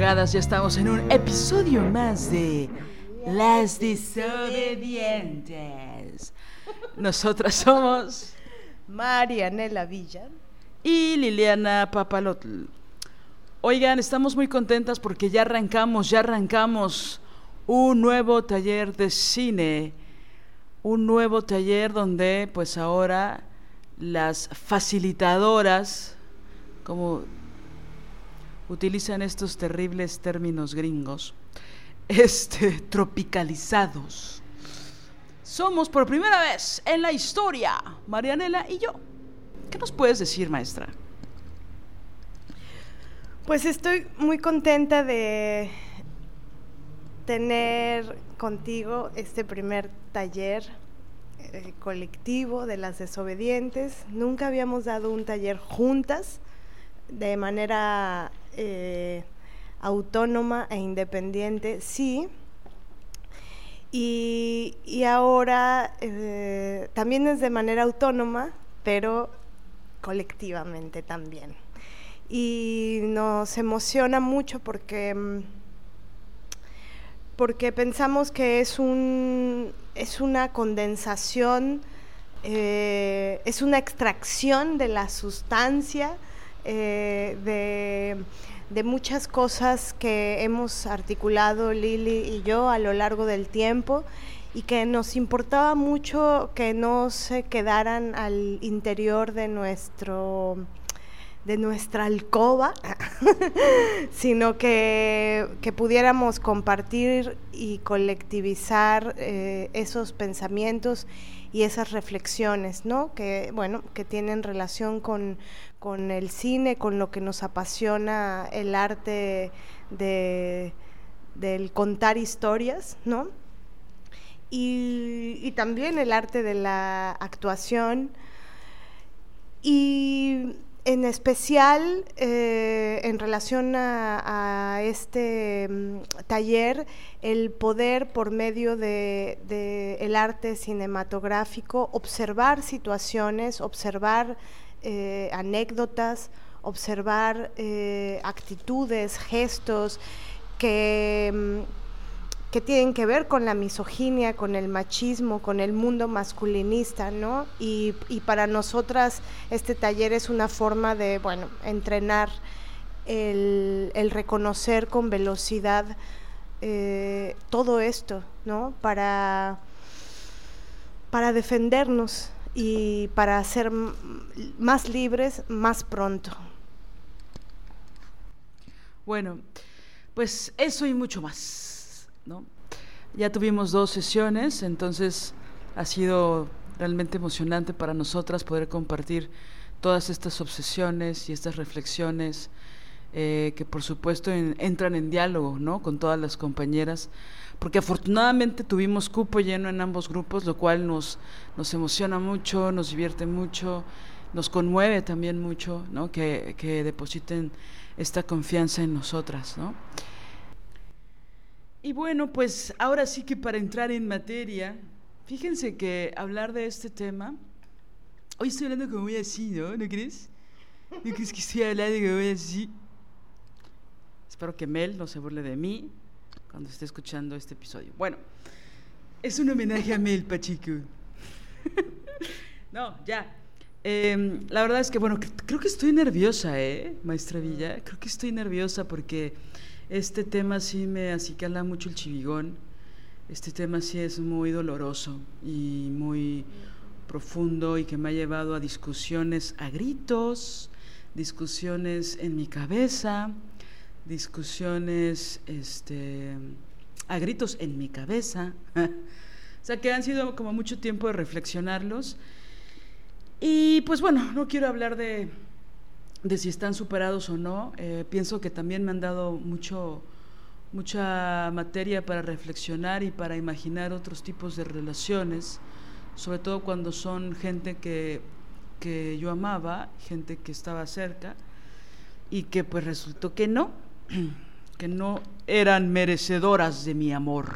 Madrugadas. Ya estamos en un episodio más de Las Desobedientes. Nosotras somos Marianela Villa. y Liliana Papalotl. Oigan, estamos muy contentas porque ya arrancamos, ya arrancamos un nuevo taller de cine. Un nuevo taller donde pues ahora las facilitadoras, como utilizan estos terribles términos gringos, este, tropicalizados. Somos por primera vez en la historia, Marianela y yo. ¿Qué nos puedes decir, maestra? Pues estoy muy contenta de tener contigo este primer taller eh, colectivo de las desobedientes. Nunca habíamos dado un taller juntas de manera eh, autónoma e independiente, sí. Y, y ahora eh, también es de manera autónoma, pero colectivamente también. Y nos emociona mucho porque, mm, porque pensamos que es, un, es una condensación, eh, es una extracción de la sustancia eh, de, de muchas cosas que hemos articulado Lili y yo a lo largo del tiempo y que nos importaba mucho que no se quedaran al interior de nuestro de nuestra alcoba, sino que, que, pudiéramos compartir y colectivizar eh, esos pensamientos y esas reflexiones, ¿no? Que, bueno, que tienen relación con, con el cine, con lo que nos apasiona el arte de, del contar historias, ¿no? Y, también el arte de la actuación. Y en especial eh, en relación a, este um, taller, el poder por medio de, de, el arte cinematográfico observar situaciones, observar eh, anécdotas, observar eh, actitudes, gestos que, um, que, tienen que ver con la misoginia, con el machismo, con el mundo masculinista, ¿no? Y, y para nosotras este taller es una forma de, bueno, entrenar el, el reconocer con velocidad eh, todo esto, ¿no? Para, para defendernos y para ser más libres más pronto. Bueno, pues eso y mucho más, ¿no? Ya tuvimos dos sesiones, entonces ha sido realmente emocionante para nosotras poder compartir todas estas obsesiones y estas reflexiones eh, que por supuesto en, entran en diálogo ¿no? con todas las compañeras, porque afortunadamente tuvimos cupo lleno en ambos grupos, lo cual nos, nos emociona mucho, nos divierte mucho, nos conmueve también mucho ¿no? que, que depositen esta confianza en nosotras. ¿no? Y bueno, pues ahora sí que para entrar en materia, fíjense que hablar de este tema, hoy estoy hablando como muy así, ¿no? ¿No crees? ¿No crees que estoy hablando como muy así? Espero que Mel no se burle de mí cuando esté escuchando este episodio. Bueno, es un homenaje a Mel Pachico. no, ya. Em, la verdad es que, bueno, creo que estoy nerviosa, ¿eh, maestra Villa? Creo que estoy nerviosa porque este tema sí me acicala mucho el chivigón. Este tema sí es muy doloroso y muy profundo y que me ha llevado a discusiones a gritos, discusiones en mi cabeza, discusiones este, a gritos en mi cabeza. o sea que han sido como mucho tiempo de reflexionarlos y pues bueno, no quiero hablar de, si están superados o no. Eh, pienso que también me han dado mucho, mucha materia para reflexionar y para imaginar otros tipos de relaciones, sobre todo cuando son gente que, que yo amaba, gente que estaba cerca y que pues resultó que no, que no eran merecedoras de mi amor,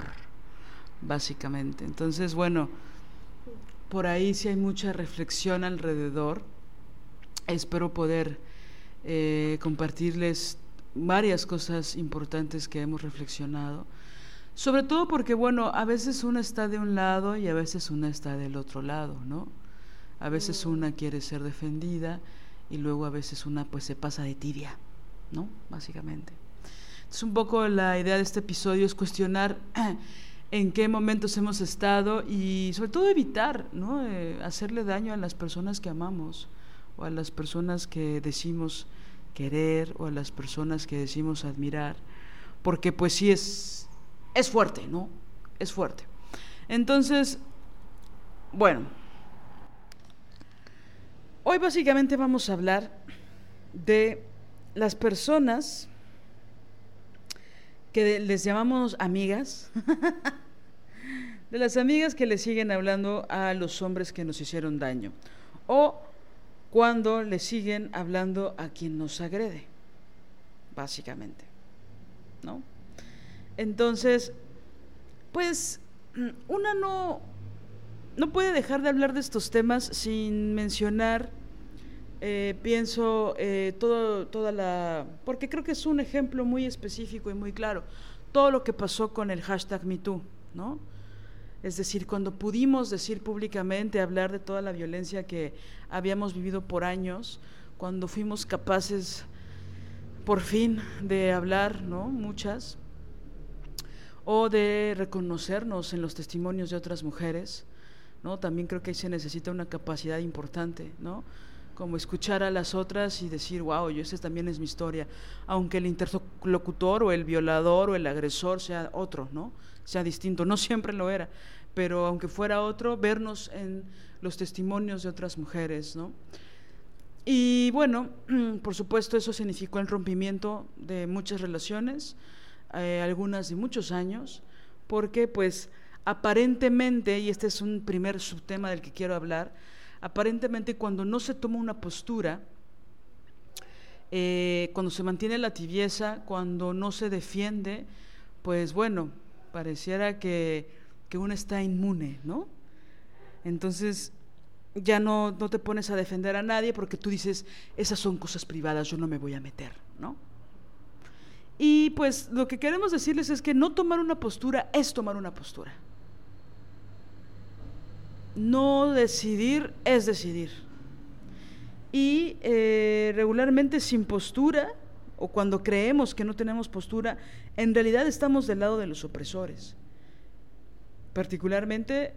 básicamente. Entonces, bueno, por ahí sí hay mucha reflexión alrededor. Espero poder eh, compartirles varias cosas importantes que hemos reflexionado. Sobre todo porque, bueno, a veces una está de un lado y a veces una está del otro lado, ¿no? A veces mm. una quiere ser defendida y luego a veces una pues se pasa de tibia, ¿no? Básicamente. Entonces un poco la idea de este episodio es cuestionar en qué momentos hemos estado y sobre todo evitar ¿no? Eh, hacerle daño a las personas que amamos o a las personas que decimos querer o a las personas que decimos admirar, porque pues sí es, es fuerte, ¿no? Es fuerte. Entonces, bueno, hoy básicamente vamos a hablar de las personas que les llamamos amigas de las amigas que le siguen hablando a los hombres que nos hicieron daño o cuando le siguen hablando a quien nos agrede, básicamente, ¿no? Entonces, pues una no no puede dejar de hablar de estos temas sin mencionar, eh, pienso, eh, todo, toda la... porque creo que es un ejemplo muy específico y muy claro, todo lo que pasó con el hashtag MeToo, ¿no? Es decir, cuando pudimos decir públicamente, hablar de toda la violencia que habíamos vivido por años, cuando fuimos capaces por fin de hablar, ¿no? Muchas, o de reconocernos en los testimonios de otras mujeres, ¿no? También creo que ahí se necesita una capacidad importante, ¿no? Como escuchar a las otras y decir, wow, yo esa también es mi historia, aunque el interlocutor o el violador o el agresor sea otro, ¿no? Sea distinto, no siempre lo era, pero aunque fuera otro, vernos en los testimonios de otras mujeres, ¿no? Y bueno, por supuesto eso significó el rompimiento de muchas relaciones, eh, algunas de muchos años, porque pues aparentemente, y este es un primer subtema del que quiero hablar, aparentemente cuando no se toma una postura, eh, cuando se mantiene la tibieza, cuando no se defiende, pues bueno, pareciera que que uno está inmune, ¿no? Entonces ya no, no te pones a defender a nadie porque tú dices, esas son cosas privadas, yo no me voy a meter, ¿no? Y pues lo que queremos decirles es que no tomar una postura es tomar una postura. No decidir es decidir. Y eh, regularmente sin postura, o cuando creemos que no tenemos postura, en realidad estamos del lado de los opresores. Particularmente,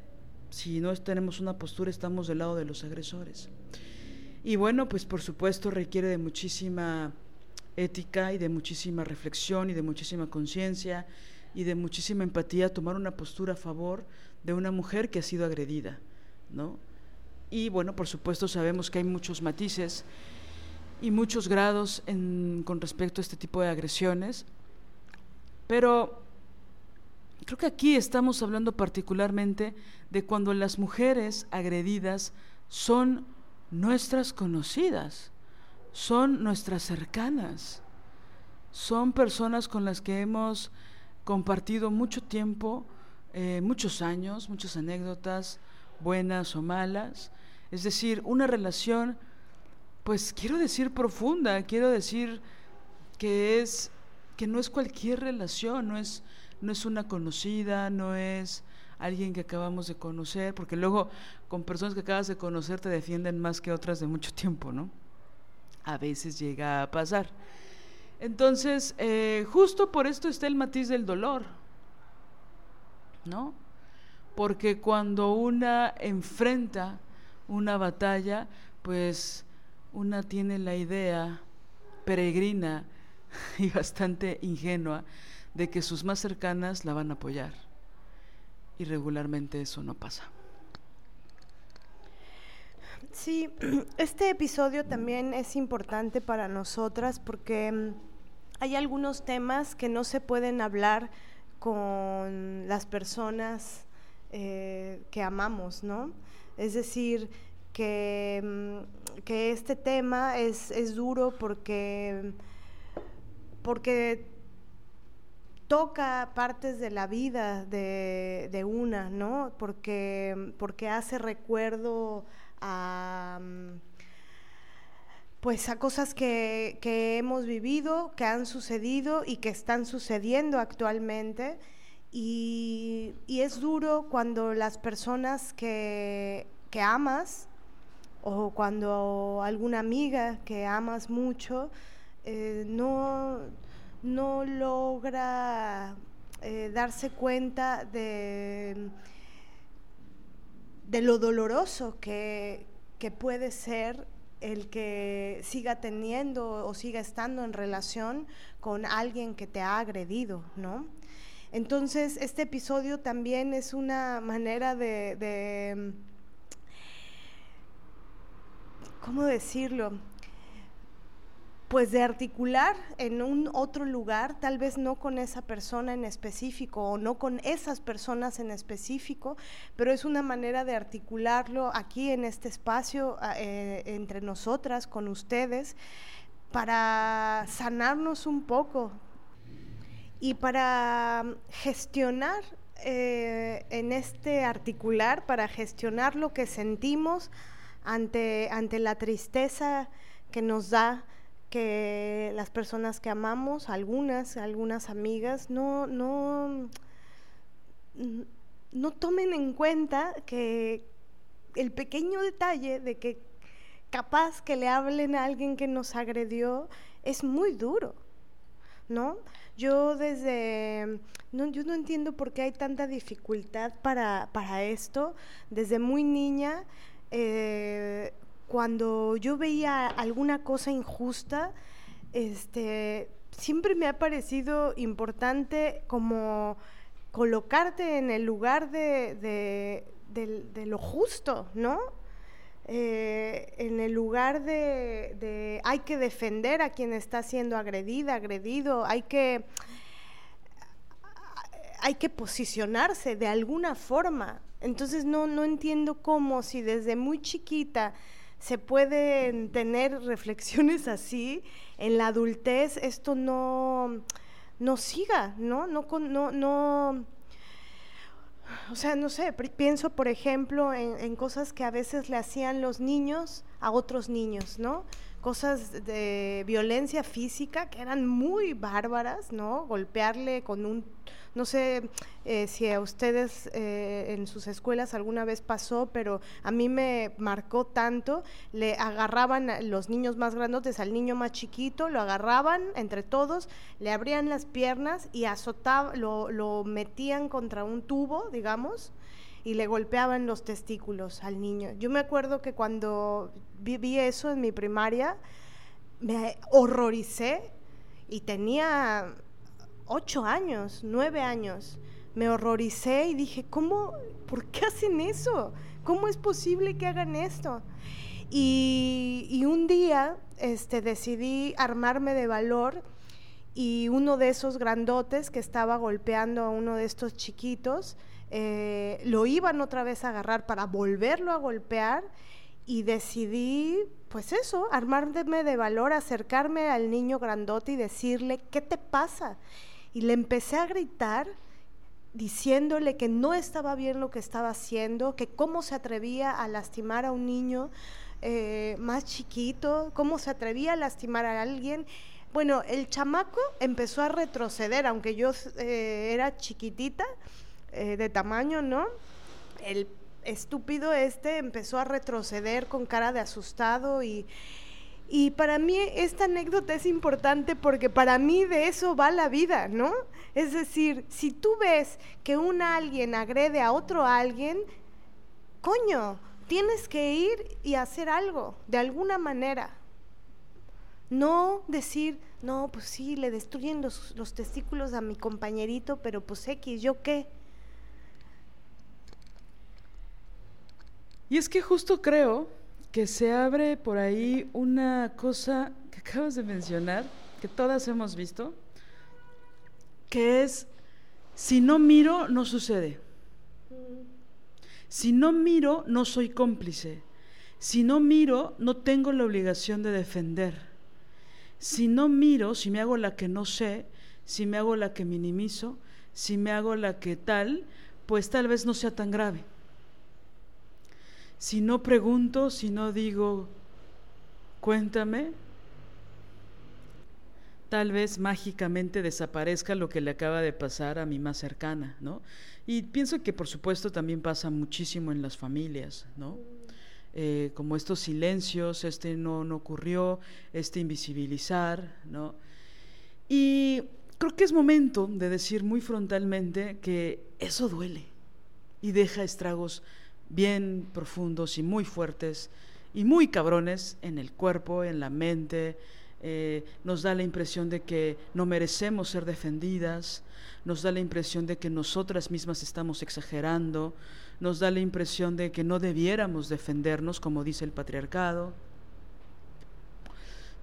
si no tenemos una postura, estamos del lado de los agresores. Y bueno, pues por supuesto requiere de muchísima ética y de muchísima reflexión y de muchísima conciencia y de muchísima empatía tomar una postura a favor de una mujer que ha sido agredida, ¿no? Y bueno, por supuesto sabemos que hay muchos matices y muchos grados con respecto a este tipo de agresiones, pero Creo que aquí estamos hablando particularmente de cuando las mujeres agredidas son nuestras conocidas, son nuestras cercanas, son personas con las que hemos compartido mucho tiempo, eh, muchos años, muchas anécdotas, buenas o malas. Es decir, una relación, pues quiero decir profunda, quiero decir que es que no es cualquier relación, no es no es una conocida, no es alguien que acabamos de conocer, porque luego con personas que acabas de conocer te defienden más que otras de mucho tiempo, ¿no? A veces llega a pasar. Entonces, eh, justo por esto está el matiz del dolor, ¿no? Porque cuando una enfrenta una batalla, pues una tiene la idea peregrina y bastante ingenua de que sus más cercanas la van a apoyar. Y regularmente eso no pasa. Sí, este episodio también es importante para nosotras porque mm, hay algunos temas que no se pueden hablar con las personas eh, que amamos, ¿no? Es decir, que, mm, que este tema es, es, duro porque, porque toca partes de la vida de, de una, ¿no? Porque, porque hace recuerdo a mm, pues a cosas que, que, hemos vivido, que han sucedido y que están sucediendo actualmente. Y, y es duro cuando las personas que, que, amas o cuando alguna amiga que amas mucho eh, no, no, logra eh, darse cuenta de de lo doloroso que, que puede ser el que siga teniendo o siga estando en relación con alguien que te ha agredido, ¿no? Entonces, este episodio también es una manera de, de ¿cómo decirlo? Pues de articular en un otro lugar, tal vez no con esa persona en específico o no con esas personas en específico, pero es una manera de articularlo aquí en este espacio eh, entre nosotras, con ustedes, para sanarnos un poco y para gestionar eh, en este articular, para gestionar lo que sentimos ante, ante la tristeza que nos da que las personas que amamos, algunas, algunas amigas, no, no, no tomen en cuenta que el pequeño detalle de que capaz que le hablen a alguien que nos agredió es muy duro, ¿no? Yo desde, no, yo no entiendo por qué hay tanta dificultad para, para esto. Desde muy niña, eh, cuando yo veía alguna cosa injusta, este, siempre me ha parecido importante como colocarte en el lugar de, lo justo, ¿no? Eh, en el lugar de, hay que defender a quien está siendo agredida, agredido, hay que, hay que posicionarse de alguna forma. Entonces no, no entiendo cómo si desde muy chiquita se pueden tener reflexiones así, en la adultez esto no, no siga, ¿no? No, no, no, o sea, no sé, pienso por ejemplo en, en, cosas que a veces le hacían los niños a otros niños, ¿no? Cosas de violencia física que eran muy bárbaras, ¿no? Golpearle con un no sé eh, si a ustedes eh, en sus escuelas alguna vez pasó, pero a mí me marcó tanto. Le agarraban a los niños más grandes al niño más chiquito, lo agarraban entre todos, le abrían las piernas y azotaban, lo, lo metían contra un tubo, digamos y le golpeaban los testículos al niño. Yo me acuerdo que cuando viví eso en mi primaria, me horroricé y tenía ocho años, nueve años. Me horroricé y dije, ¿cómo? ¿Por qué hacen eso? ¿Cómo es posible que hagan esto? Y, un día este, decidí armarme de valor y uno de esos grandotes que estaba golpeando a uno de estos chiquitos, eh, lo iban otra vez a agarrar para volverlo a golpear y decidí, pues eso, armarme de valor, acercarme al niño grandote y decirle, ¿qué te pasa? Y le empecé a gritar diciéndole que no estaba bien lo que estaba haciendo, que cómo se atrevía a lastimar a un niño eh, más chiquito, cómo se atrevía a lastimar a alguien. Bueno, el chamaco empezó a retroceder, aunque yo eh, era chiquitita, eh, de tamaño, ¿no? El estúpido este empezó a retroceder con cara de asustado y, y para mí esta anécdota es importante porque para mí de eso va la vida, ¿no? Es decir, si tú ves que un alguien agrede a otro alguien, coño, tienes que ir y hacer algo, de alguna manera. No decir, no, pues sí, le destruyen los, los testículos a mi compañerito, pero pues X, ¿yo qué? Y es que justo creo que se abre por ahí una cosa que acabas de mencionar, que todas hemos visto, que es, si no miro, no sucede. Si no miro, no soy cómplice. Si no miro, no tengo la obligación de defender. Si no miro, si me hago la que no sé, si me hago la que minimizo, si me hago la que tal, pues tal vez no sea tan grave si no pregunto, si no digo, cuéntame, tal vez mágicamente desaparezca lo que le acaba de pasar a mi más cercana, ¿no? Y pienso que por supuesto también pasa muchísimo en las familias, ¿no? Eh, como estos silencios, este no, no ocurrió, este invisibilizar, ¿no? Y creo que es momento de decir muy frontalmente que eso duele y deja estragos bien profundos y muy fuertes y muy cabrones en el cuerpo, en la mente. Eh, nos da la impresión de que no merecemos ser defendidas, nos da la impresión de que nosotras mismas estamos exagerando, nos da la impresión de que no debiéramos defendernos, como dice el patriarcado.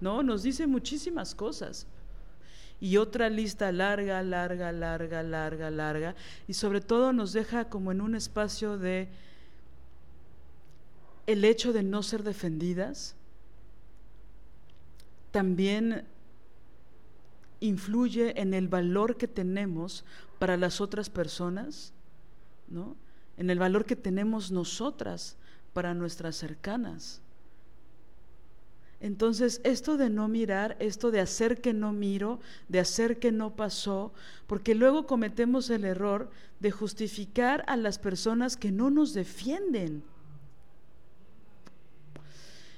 No, nos dice muchísimas cosas. Y otra lista larga, larga, larga, larga, larga. Y sobre todo nos deja como en un espacio de el hecho de no ser defendidas también influye en el valor que tenemos para las otras personas, ¿no? En el valor que tenemos nosotras para nuestras cercanas. Entonces, esto de no mirar, esto de hacer que no miro, de hacer que no pasó, porque luego cometemos el error de justificar a las personas que no nos defienden.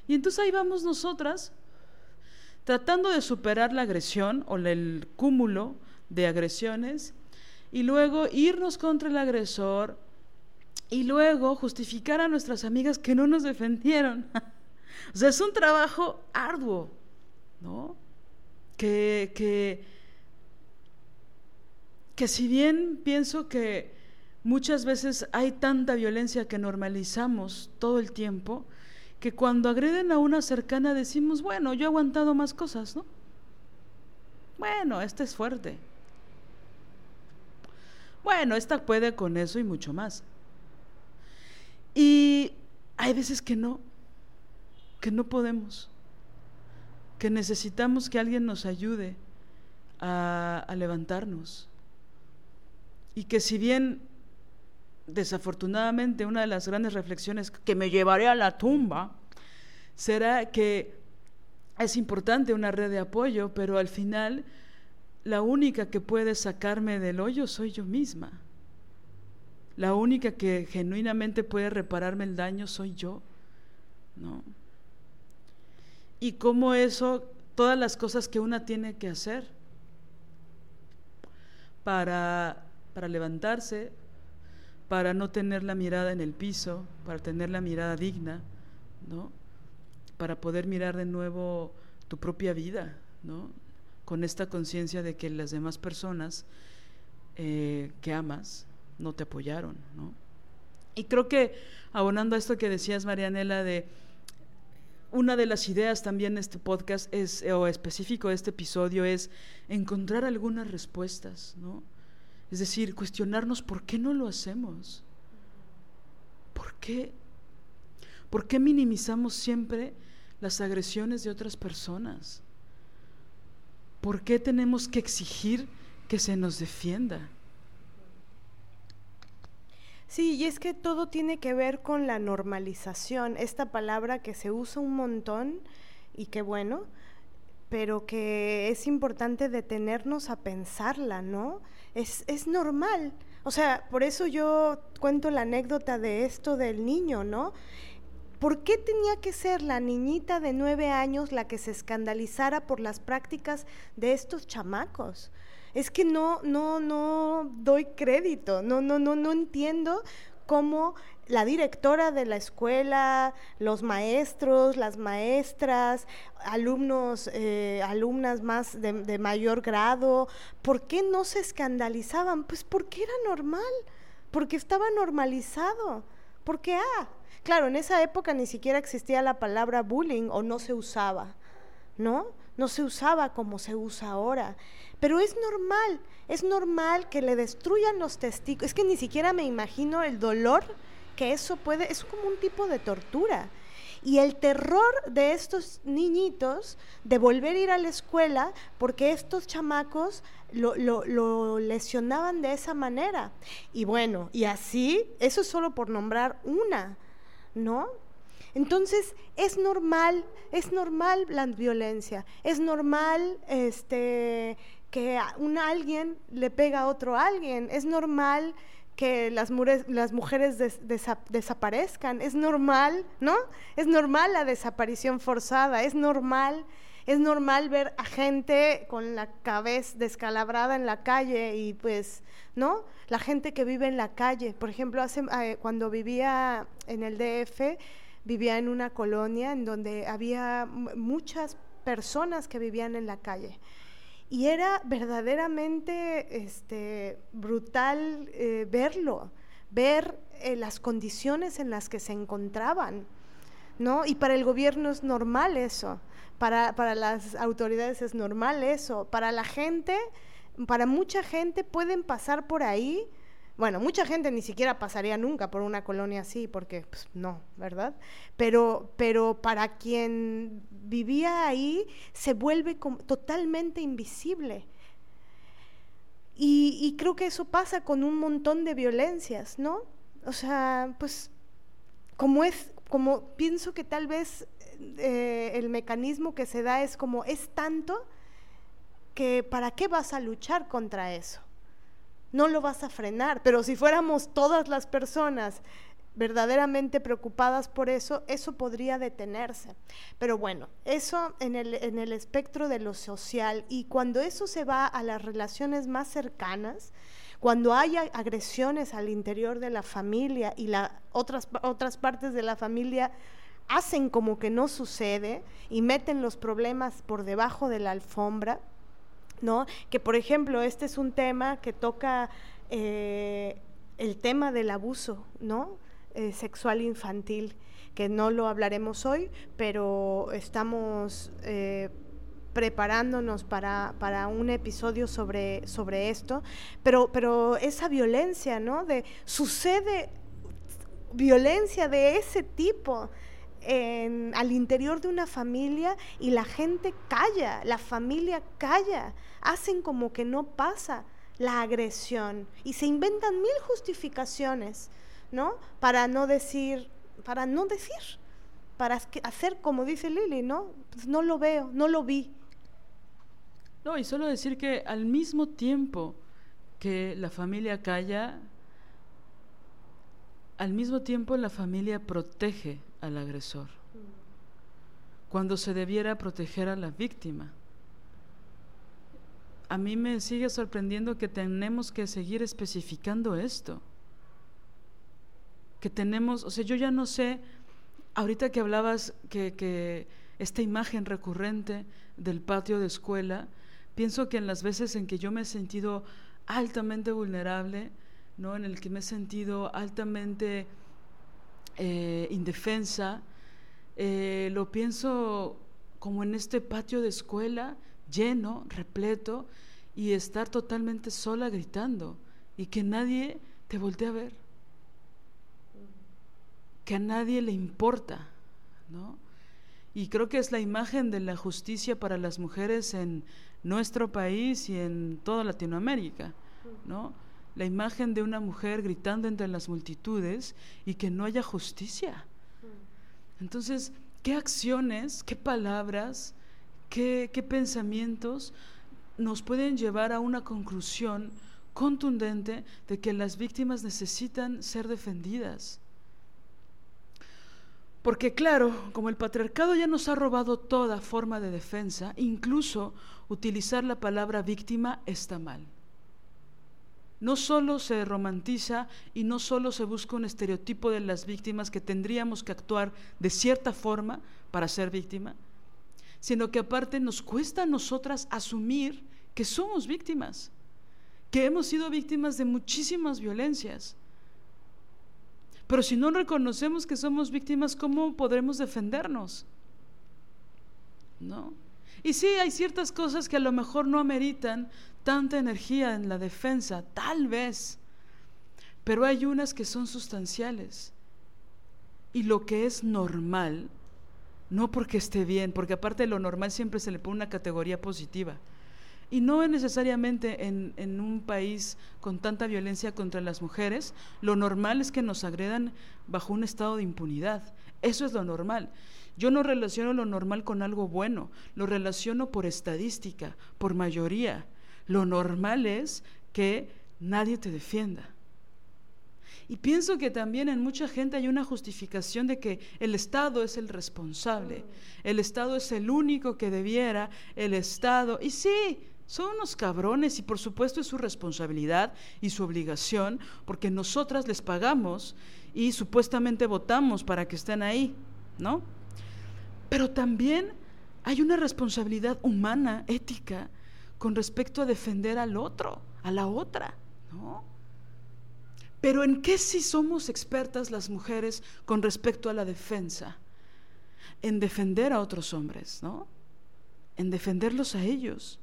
Y entonces ahí vamos nosotras tratando de superar la agresión o el cúmulo de agresiones y luego irnos contra el agresor y luego justificar a nuestras amigas que no nos defendieron. o sea, es un trabajo arduo, ¿no? Que, que, que si bien pienso que muchas veces hay tanta violencia que normalizamos todo el tiempo, que cuando agreden a una cercana decimos, bueno, yo he aguantado más cosas, ¿no? Bueno, esta es fuerte. Bueno, esta puede con eso y mucho más. Y hay veces que no, que no podemos, que necesitamos que alguien nos ayude a, a levantarnos. Y que si bien desafortunadamente una de las grandes reflexiones que me llevaré a la tumba será que es importante una red de apoyo, pero al final la única que puede sacarme del hoyo soy yo misma. La única que genuinamente puede repararme el daño soy yo, ¿no? Y cómo eso, todas las cosas que una tiene que hacer para, para levantarse, para no tener la mirada en el piso, para tener la mirada digna, ¿no? Para poder mirar de nuevo tu propia vida, ¿no? Con esta conciencia de que las demás personas eh, que amas no te apoyaron, ¿no? Y creo que abonando a esto que decías, Marianela, de una de las ideas también de este podcast es, o específico de este episodio, es encontrar algunas respuestas, ¿no? Es decir, cuestionarnos por qué no lo hacemos. ¿Por qué? ¿Por qué minimizamos siempre las agresiones de otras personas? ¿Por qué tenemos que exigir que se nos defienda? Sí, y es que todo tiene que ver con la normalización, esta palabra que se usa un montón y que bueno, pero que es importante detenernos a pensarla, ¿no? Es, es normal. O sea, por eso yo cuento la anécdota de esto del niño, ¿no? ¿Por qué tenía que ser la niñita de nueve años la que se escandalizara por las prácticas de estos chamacos? Es que no, no, no doy crédito, no, no, no, no entiendo cómo la directora de la escuela, los maestros, las maestras, alumnos, eh, alumnas más de, mayor grado, ¿por qué no se escandalizaban? Pues porque era normal, porque estaba normalizado, porque, ah, claro, en esa época ni siquiera existía la palabra bullying o no se usaba, ¿no? No se usaba como se usa ahora. Pero es normal, es normal que le destruyan los testículos. Es que ni siquiera me imagino el dolor que eso puede, es como un tipo de tortura. Y el terror de estos niñitos de volver a ir a la escuela porque estos chamacos lo, lo, lesionaban de esa manera. Y bueno, y así, eso es solo por nombrar una, ¿no? Entonces, es normal, es normal la violencia, es normal este, que un alguien le pega a otro alguien, es normal que las, las mujeres desaparezcan, es normal, ¿no? Es normal la desaparición forzada, es normal, es normal ver a gente con la cabeza descalabrada en la calle y pues, ¿no? La gente que vive en la calle, por ejemplo, hace, eh, cuando vivía en el DF, vivía en una colonia en donde había muchas personas que vivían en la calle. Y era verdaderamente este, brutal eh, verlo, ver eh, las condiciones en las que se encontraban. ¿no? Y para el gobierno es normal eso, para, para las autoridades es normal eso, para la gente, para mucha gente pueden pasar por ahí bueno, mucha gente ni siquiera pasaría nunca por una colonia así, porque pues, no, ¿verdad? Pero, pero para quien vivía ahí se vuelve totalmente invisible. Y, y, creo que eso pasa con un montón de violencias, ¿no? O sea, pues como es, como pienso que tal vez eh, el mecanismo que se da es como es tanto que para qué vas a luchar contra eso no lo vas a frenar. Pero si fuéramos todas las personas verdaderamente preocupadas por eso, eso podría detenerse. Pero bueno, eso en el, en el espectro de lo social y cuando eso se va a las relaciones más cercanas, cuando hay agresiones al interior de la familia y la, otras, otras partes de la familia hacen como que no sucede y meten los problemas por debajo de la alfombra, ¿no? Que por ejemplo, este es un tema que toca eh, el tema del abuso, ¿no? Eh, sexual infantil, que no lo hablaremos hoy, pero estamos eh, preparándonos para, para, un episodio sobre, sobre esto, pero, pero esa violencia, ¿no? De, sucede violencia de ese tipo al interior de una familia y la gente calla, la familia calla, hacen como que no pasa la agresión y se inventan mil justificaciones, ¿no? Para no decir, para no decir, para hacer como dice Lili, ¿no? Pues no lo veo, no lo vi. No, y solo decir que al mismo tiempo que la familia calla, al mismo tiempo la familia protege al agresor, cuando se debiera proteger a la víctima. A mí me sigue sorprendiendo que tenemos que seguir especificando esto. Que tenemos, o sea, yo ya no sé, ahorita que hablabas que, que esta imagen recurrente del patio de escuela, pienso que en las veces en que yo me he sentido altamente vulnerable, ¿no? en el que me he sentido altamente eh, indefensa, eh, lo pienso como en este patio de escuela lleno, repleto, y estar totalmente sola gritando y que nadie te voltee a ver, que a nadie le importa, ¿no? Y creo que es la imagen de la justicia para las mujeres en nuestro país y en toda Latinoamérica, ¿no? La imagen de una mujer gritando entre las multitudes y que no haya justicia. Entonces, ¿qué acciones, qué palabras, qué, pensamientos nos pueden llevar a una conclusión contundente de que las víctimas necesitan ser defendidas. Porque claro, como el patriarcado ya nos ha robado toda forma de defensa, incluso utilizar la palabra víctima está mal. No solo se romantiza y no solo se busca un estereotipo de las víctimas que tendríamos que actuar de cierta forma para ser víctima, sino que aparte nos cuesta a nosotras asumir que somos víctimas, que hemos sido víctimas de muchísimas violencias pero si no reconocemos que somos víctimas, ¿cómo podremos defendernos? ¿No? Y sí, hay ciertas cosas que a lo mejor no ameritan tanta energía en la defensa, tal vez, pero hay unas que son sustanciales. Y lo que es normal, no porque esté bien, porque aparte de lo normal siempre se le pone una categoría positiva. Y no necesariamente en, en, un país con tanta violencia contra las mujeres, lo normal es que nos agredan bajo un estado de impunidad. Eso es lo normal. Yo no relaciono lo normal con algo bueno, lo relaciono por estadística, por mayoría. Lo normal es que nadie te defienda. Y pienso que también en mucha gente hay una justificación de que el Estado es el responsable, el Estado es el único que debiera, el Estado, y sí, son unos cabrones y por supuesto es su responsabilidad y su obligación porque nosotras les pagamos y supuestamente votamos para que estén ahí, ¿no? Pero también hay una responsabilidad humana, ética, con respecto a defender al otro, a la otra, ¿no? Pero ¿en qué sí somos expertas las mujeres con respecto a la defensa? En defender a otros hombres, ¿no? En defenderlos a ellos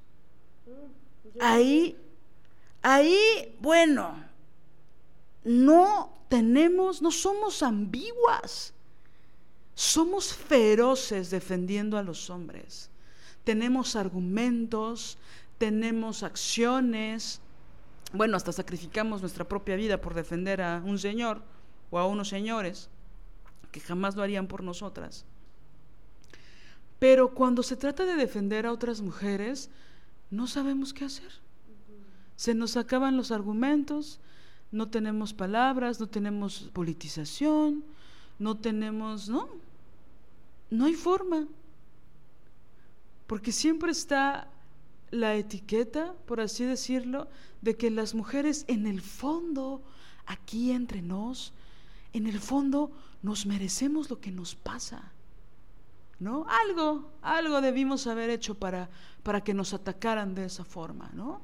Ahí, ahí, bueno, no tenemos, no somos ambiguas, somos feroces defendiendo a los hombres. Tenemos argumentos, tenemos acciones, bueno, hasta sacrificamos nuestra propia vida por defender a un señor o a unos señores que jamás lo harían por nosotras. Pero cuando se trata de defender a otras mujeres, no sabemos qué hacer. Se nos acaban los argumentos, no tenemos palabras, no tenemos politización, no tenemos, no, no hay forma. Porque siempre está la etiqueta, por así decirlo, de que las mujeres en el fondo, aquí entre nos, en el fondo nos merecemos lo que nos pasa. ¿no? Algo, algo debimos haber hecho para, para que nos atacaran de esa forma, ¿no?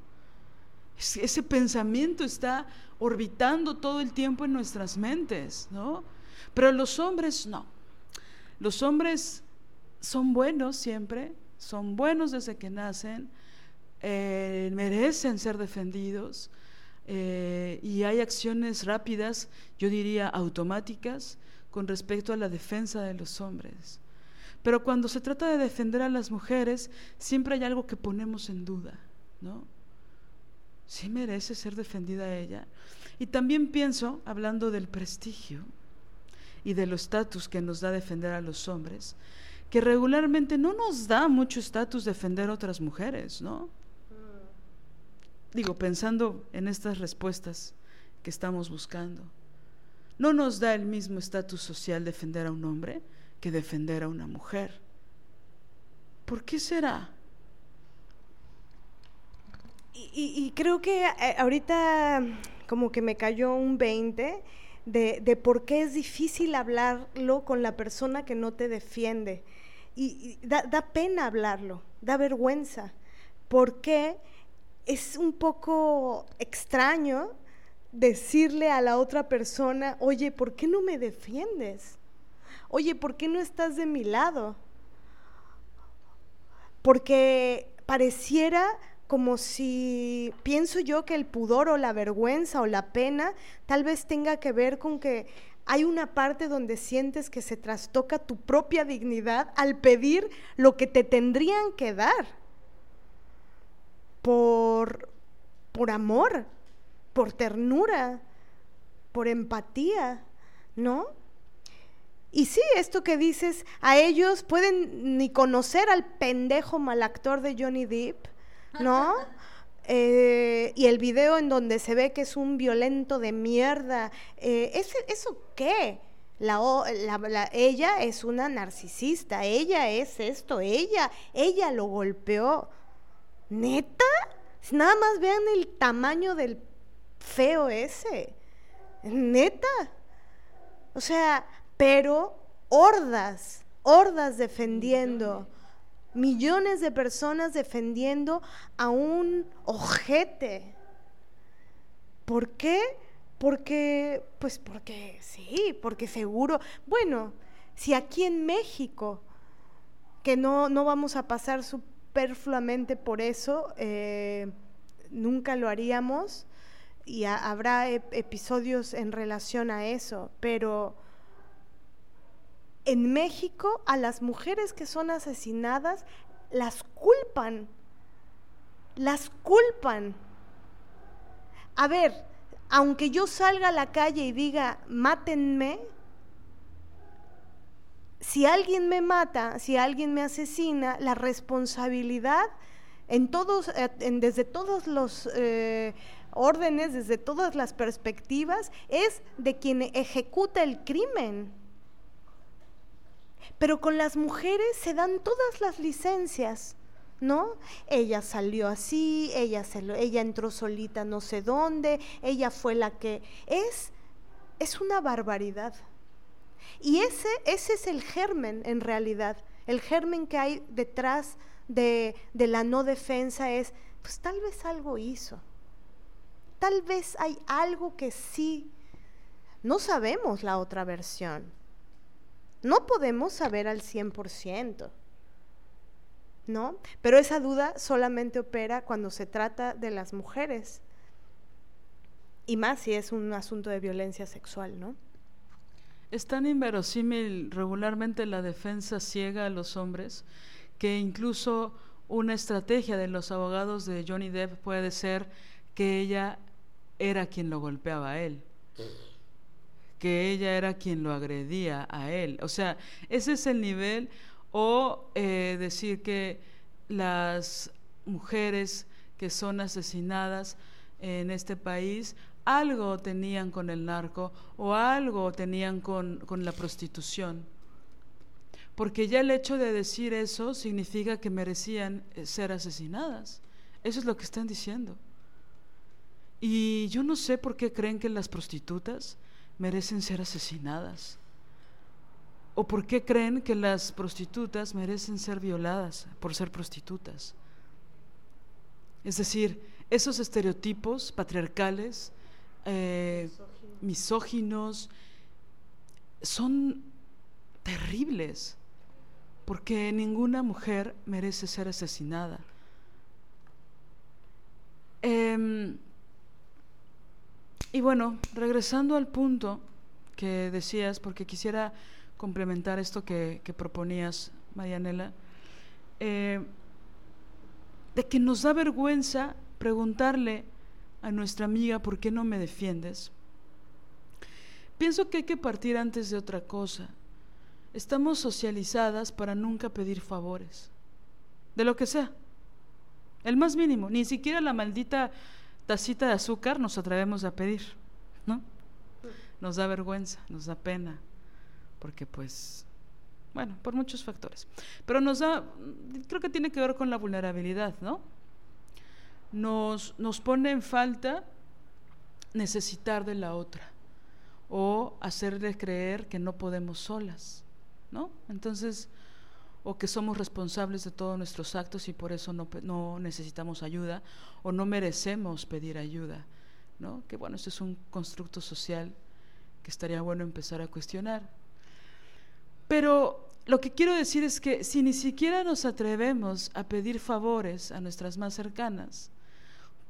Ese pensamiento está orbitando todo el tiempo en nuestras mentes, ¿no? Pero los hombres no. Los hombres son buenos siempre, son buenos desde que nacen, eh, merecen ser defendidos eh, y hay acciones rápidas, yo diría automáticas, con respecto a la defensa de los hombres. Pero cuando se trata de defender a las mujeres, siempre hay algo que ponemos en duda, ¿no? ¿Sí merece ser defendida ella? Y también pienso, hablando del prestigio y de los estatus que nos da defender a los hombres, que regularmente no nos da mucho estatus defender a otras mujeres, ¿no? Digo, pensando en estas respuestas que estamos buscando. No nos da el mismo estatus social defender a un hombre que defender a una mujer. ¿Por qué será? Y, creo que eh, ahorita como que me cayó un 20 de, por qué es difícil hablarlo con la persona que no te defiende. Y, da, da, pena hablarlo, da vergüenza, porque es un poco extraño decirle a la otra persona, oye, ¿por qué no me defiendes? oye, ¿por qué no estás de mi lado? Porque pareciera como si pienso yo que el pudor o la vergüenza o la pena tal vez tenga que ver con que hay una parte donde sientes que se trastoca tu propia dignidad al pedir lo que te tendrían que dar por, por amor, por ternura, por empatía, ¿no? Y sí, esto que dices, a ellos pueden ni conocer al pendejo mal actor de Johnny Depp, ¿no? eh, y el video en donde se ve que es un violento de mierda, eh, ¿eso qué? La, ella es una narcisista, ella es esto, ella, ella lo golpeó. ¿Neta? Nada más vean el tamaño del feo ese. ¿Neta? O sea, pero hordas, hordas defendiendo, millones de personas defendiendo a un ojete. ¿Por qué? Porque, pues porque sí, porque seguro, bueno, si aquí en México, que no, no vamos a pasar superfluamente por eso, eh, nunca lo haríamos y habrá episodios en relación a eso, pero en México a las mujeres que son asesinadas las culpan, las culpan. A ver, aunque yo salga a la calle y diga, mátenme, si alguien me mata, si alguien me asesina, la responsabilidad en todos, eh, desde todos los eh, órdenes, desde todas las perspectivas, es de quien ejecuta el crimen. Pero con las mujeres se dan todas las licencias. ¿no? Ella salió así, ella, entró solita no sé dónde, ella fue la que... Es, es una barbaridad. Y ese, ese es el germen en realidad. El germen que hay detrás de, de la no defensa es, pues tal vez algo hizo. Tal vez hay algo que sí. No sabemos la otra versión. No podemos saber al 100%. ¿no? Pero esa duda solamente opera cuando se trata de las mujeres. Y más si es un asunto de violencia sexual, ¿no? Es tan inverosímil regularmente la defensa ciega a los hombres que incluso una estrategia de los abogados de Johnny Depp puede ser que ella era quien lo golpeaba a él, que ella era quien lo agredía a él. O sea, ese es el nivel o eh, decir que las mujeres que son asesinadas en este país algo tenían con el narco o algo tenían con, con la prostitución. Porque ya el hecho de decir eso significa que merecían eh, ser asesinadas. Eso es lo que están diciendo. Y yo no sé por qué creen que las prostitutas merecen ser asesinadas. ¿O por qué creen que las prostitutas merecen ser violadas por ser prostitutas? Es decir, esos estereotipos patriarcales, eh, misóginos, son terribles, porque ninguna mujer merece ser asesinada. Em, y bueno, regresando al punto que decías, porque quisiera complementar esto que, proponías, Marianela, eh, de que nos da vergüenza preguntarle a nuestra amiga por qué no me defiendes. Pienso que hay que partir antes de otra cosa. Estamos socializadas para nunca pedir favores, de lo que sea, el más mínimo, ni siquiera la maldita tacita de azúcar nos atrevemos a pedir, ¿no? Nos da vergüenza, nos da pena, porque pues, bueno, por muchos factores. Pero nos da, creo que tiene que ver con la vulnerabilidad, ¿no? Nos, nos pone en falta necesitar de la otra o hacerle creer que no podemos solas, ¿no? Entonces, o que somos responsables de todos nuestros actos y por eso no, necesitamos ayuda o no merecemos pedir ayuda, ¿no? Que bueno, esto es un constructo social que estaría bueno empezar a cuestionar. Pero lo que quiero decir es que si ni siquiera nos atrevemos a pedir favores a nuestras más cercanas,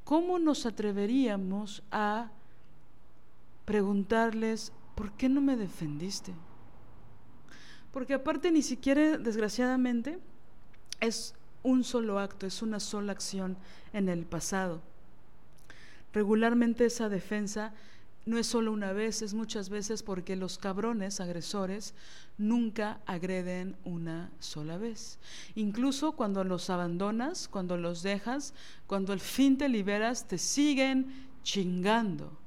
¿cómo nos atreveríamos a preguntarles, ¿por qué no me defendiste? Porque aparte ni siquiera, desgraciadamente, es un solo acto, es una sola acción en el pasado. Regularmente esa defensa no es solo una vez, es muchas veces porque los cabrones agresores nunca agreden una sola vez. Incluso cuando los abandonas, cuando los dejas, cuando al fin te liberas, te siguen chingando,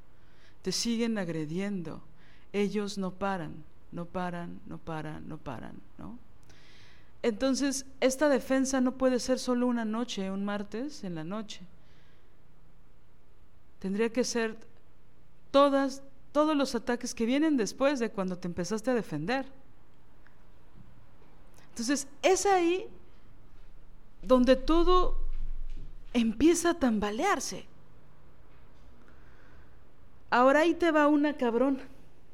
te siguen agrediendo. Ellos no paran, no paran, no paran, no paran, ¿no? Entonces, esta defensa no puede ser solo una noche, un martes en la noche. Tendría que ser todas, todos los ataques que vienen después de cuando te empezaste a defender. Entonces, es ahí donde todo empieza a tambalearse. Ahora ahí te va una cabrón,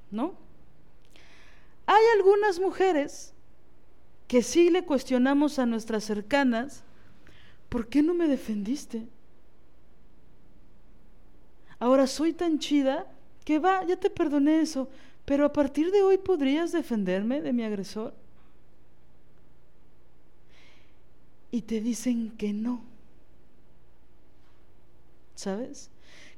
¿no? Hay algunas mujeres que sí le cuestionamos a nuestras cercanas, ¿por qué no me defendiste? Ahora soy tan chida que va, ya te perdoné eso, pero a partir de hoy podrías defenderme de mi agresor. Y te dicen que no. ¿Sabes?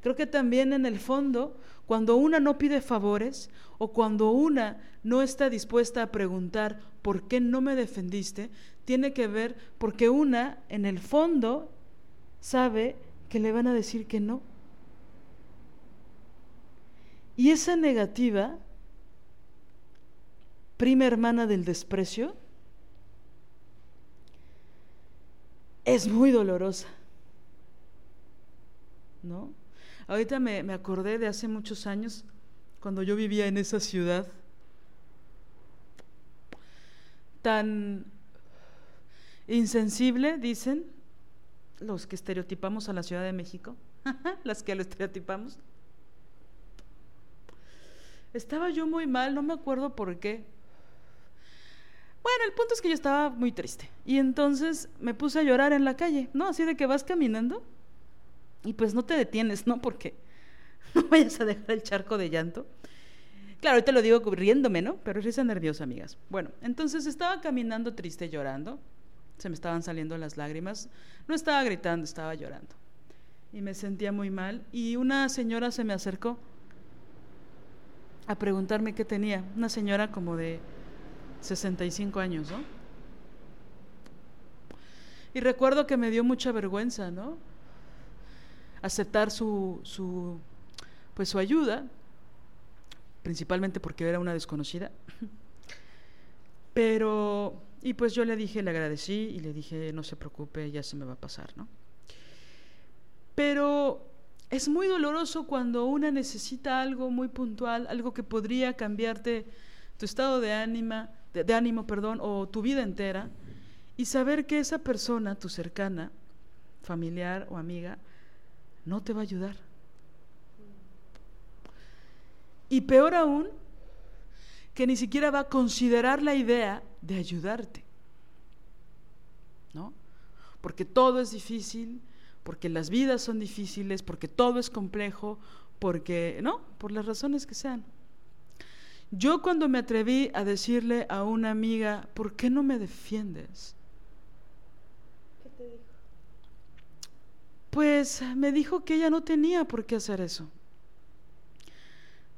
Creo que también en el fondo, cuando una no pide favores o cuando una no está dispuesta a preguntar por qué no me defendiste, tiene que ver porque una en el fondo sabe que le van a decir que no. Y esa negativa, prima hermana del desprecio, es muy dolorosa. ¿No? Ahorita me, acordé de hace muchos años, cuando yo vivía en esa ciudad tan insensible, dicen los que estereotipamos a la Ciudad de México, las que lo estereotipamos. Estaba yo muy mal, no me acuerdo por qué. Bueno, el punto es que yo estaba muy triste. Y entonces me puse a llorar en la calle, ¿no? Así de que vas caminando y pues no te detienes, ¿no? Porque no vayas a dejar el charco de llanto. Claro, ahorita lo digo riéndome, ¿no? Pero risa nerviosa, amigas. Bueno, entonces estaba caminando triste, llorando. Se me estaban saliendo las lágrimas. No estaba gritando, estaba llorando. Y me sentía muy mal. Y una señora se me acercó a preguntarme qué tenía. Una señora como de 65 años, ¿no? Y recuerdo que me dio mucha vergüenza, ¿no? Aceptar su, su, pues su ayuda, principalmente porque era una desconocida. Pero, y pues yo le dije, le agradecí y le dije, no se preocupe, ya se me va a pasar, ¿no? Pero es muy doloroso cuando una necesita algo muy puntual, algo que podría cambiarte tu estado de, ánima, de ánimo, perdón, o tu vida entera, y saber que esa persona, tu cercana, familiar o amiga, no te va a ayudar. Y peor aún, que ni siquiera va a considerar la idea de ayudarte. ¿No? Porque todo es difícil, porque las vidas son difíciles, porque todo es complejo, porque, ¿no? Por las razones que sean. Yo cuando me atreví a decirle a una amiga, ¿por qué no me defiendes? Pues me dijo que ella no tenía por qué hacer eso.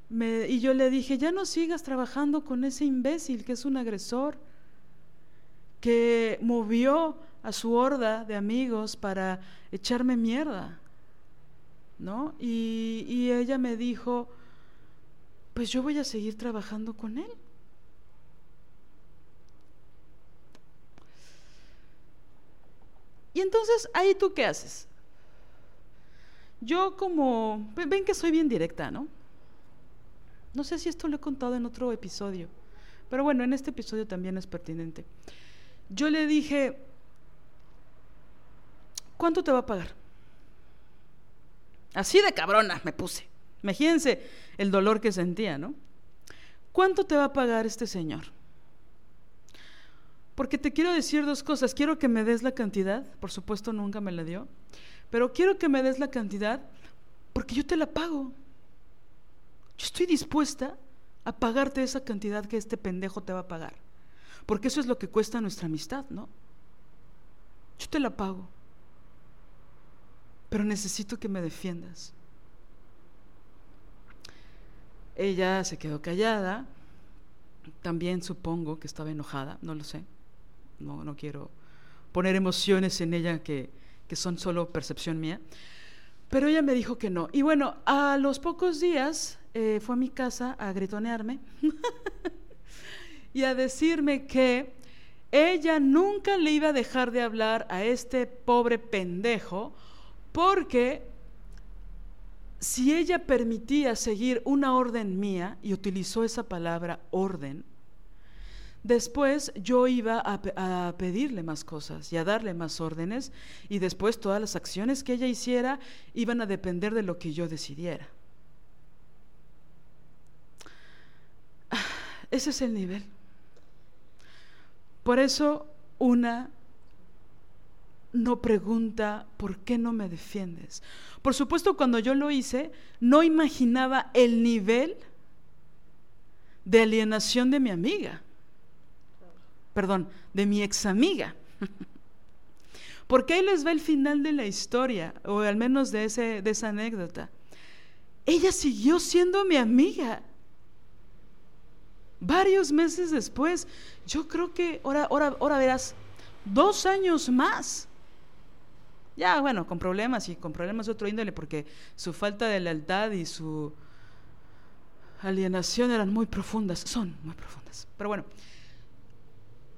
y yo le dije, ya no sigas trabajando con ese imbécil que es un agresor, que movió a su horda de amigos para echarme mierda. ¿No? Y, y ella me dijo, pues yo voy a seguir trabajando con él. Y entonces, ahí tú qué haces? Yo como, ven que soy bien directa, ¿no? No sé si esto lo he contado en otro episodio, pero bueno, en este episodio también es pertinente. Yo le dije, ¿cuánto te va a pagar? Así de cabrona me puse. Imagínense el dolor que sentía, ¿no? ¿Cuánto te va a pagar este señor? Porque te quiero decir dos cosas. Quiero que me des la cantidad, por supuesto nunca me la dio, pero quiero que me des la cantidad porque yo te la pago. Yo estoy dispuesta a pagarte esa cantidad que este pendejo te va a pagar. Porque eso es lo que cuesta nuestra amistad, ¿no? Yo te la pago. Pero necesito que me defiendas. Ella se quedó callada, también supongo que estaba enojada, no lo sé, no, no quiero poner emociones en ella que, que son solo percepción mía, pero ella me dijo que no. Y bueno, a los pocos días eh, fue a mi casa a gritonearme y a decirme que ella nunca le iba a dejar de hablar a este pobre pendejo porque si ella permitía seguir una orden mía, y utilizó esa palabra orden, después yo iba a, pedirle más cosas y a darle más órdenes, y después todas las acciones que ella hiciera iban a depender de lo que yo decidiera. Ese es el nivel. Por eso una no pregunta por qué no me defiendes. Por supuesto, cuando yo lo hice, no imaginaba el nivel de alienación de mi amiga. Perdón, de mi ex amiga. Porque ahí les va el final de la historia, o al menos de, ese, de esa anécdota. Ella siguió siendo mi amiga. Varios meses después, yo creo que, ahora, ahora, ahora verás, dos años más. Ya, bueno, con problemas y con problemas de otro índole, porque su falta de lealtad y su alienación eran muy profundas, son muy profundas. Pero bueno,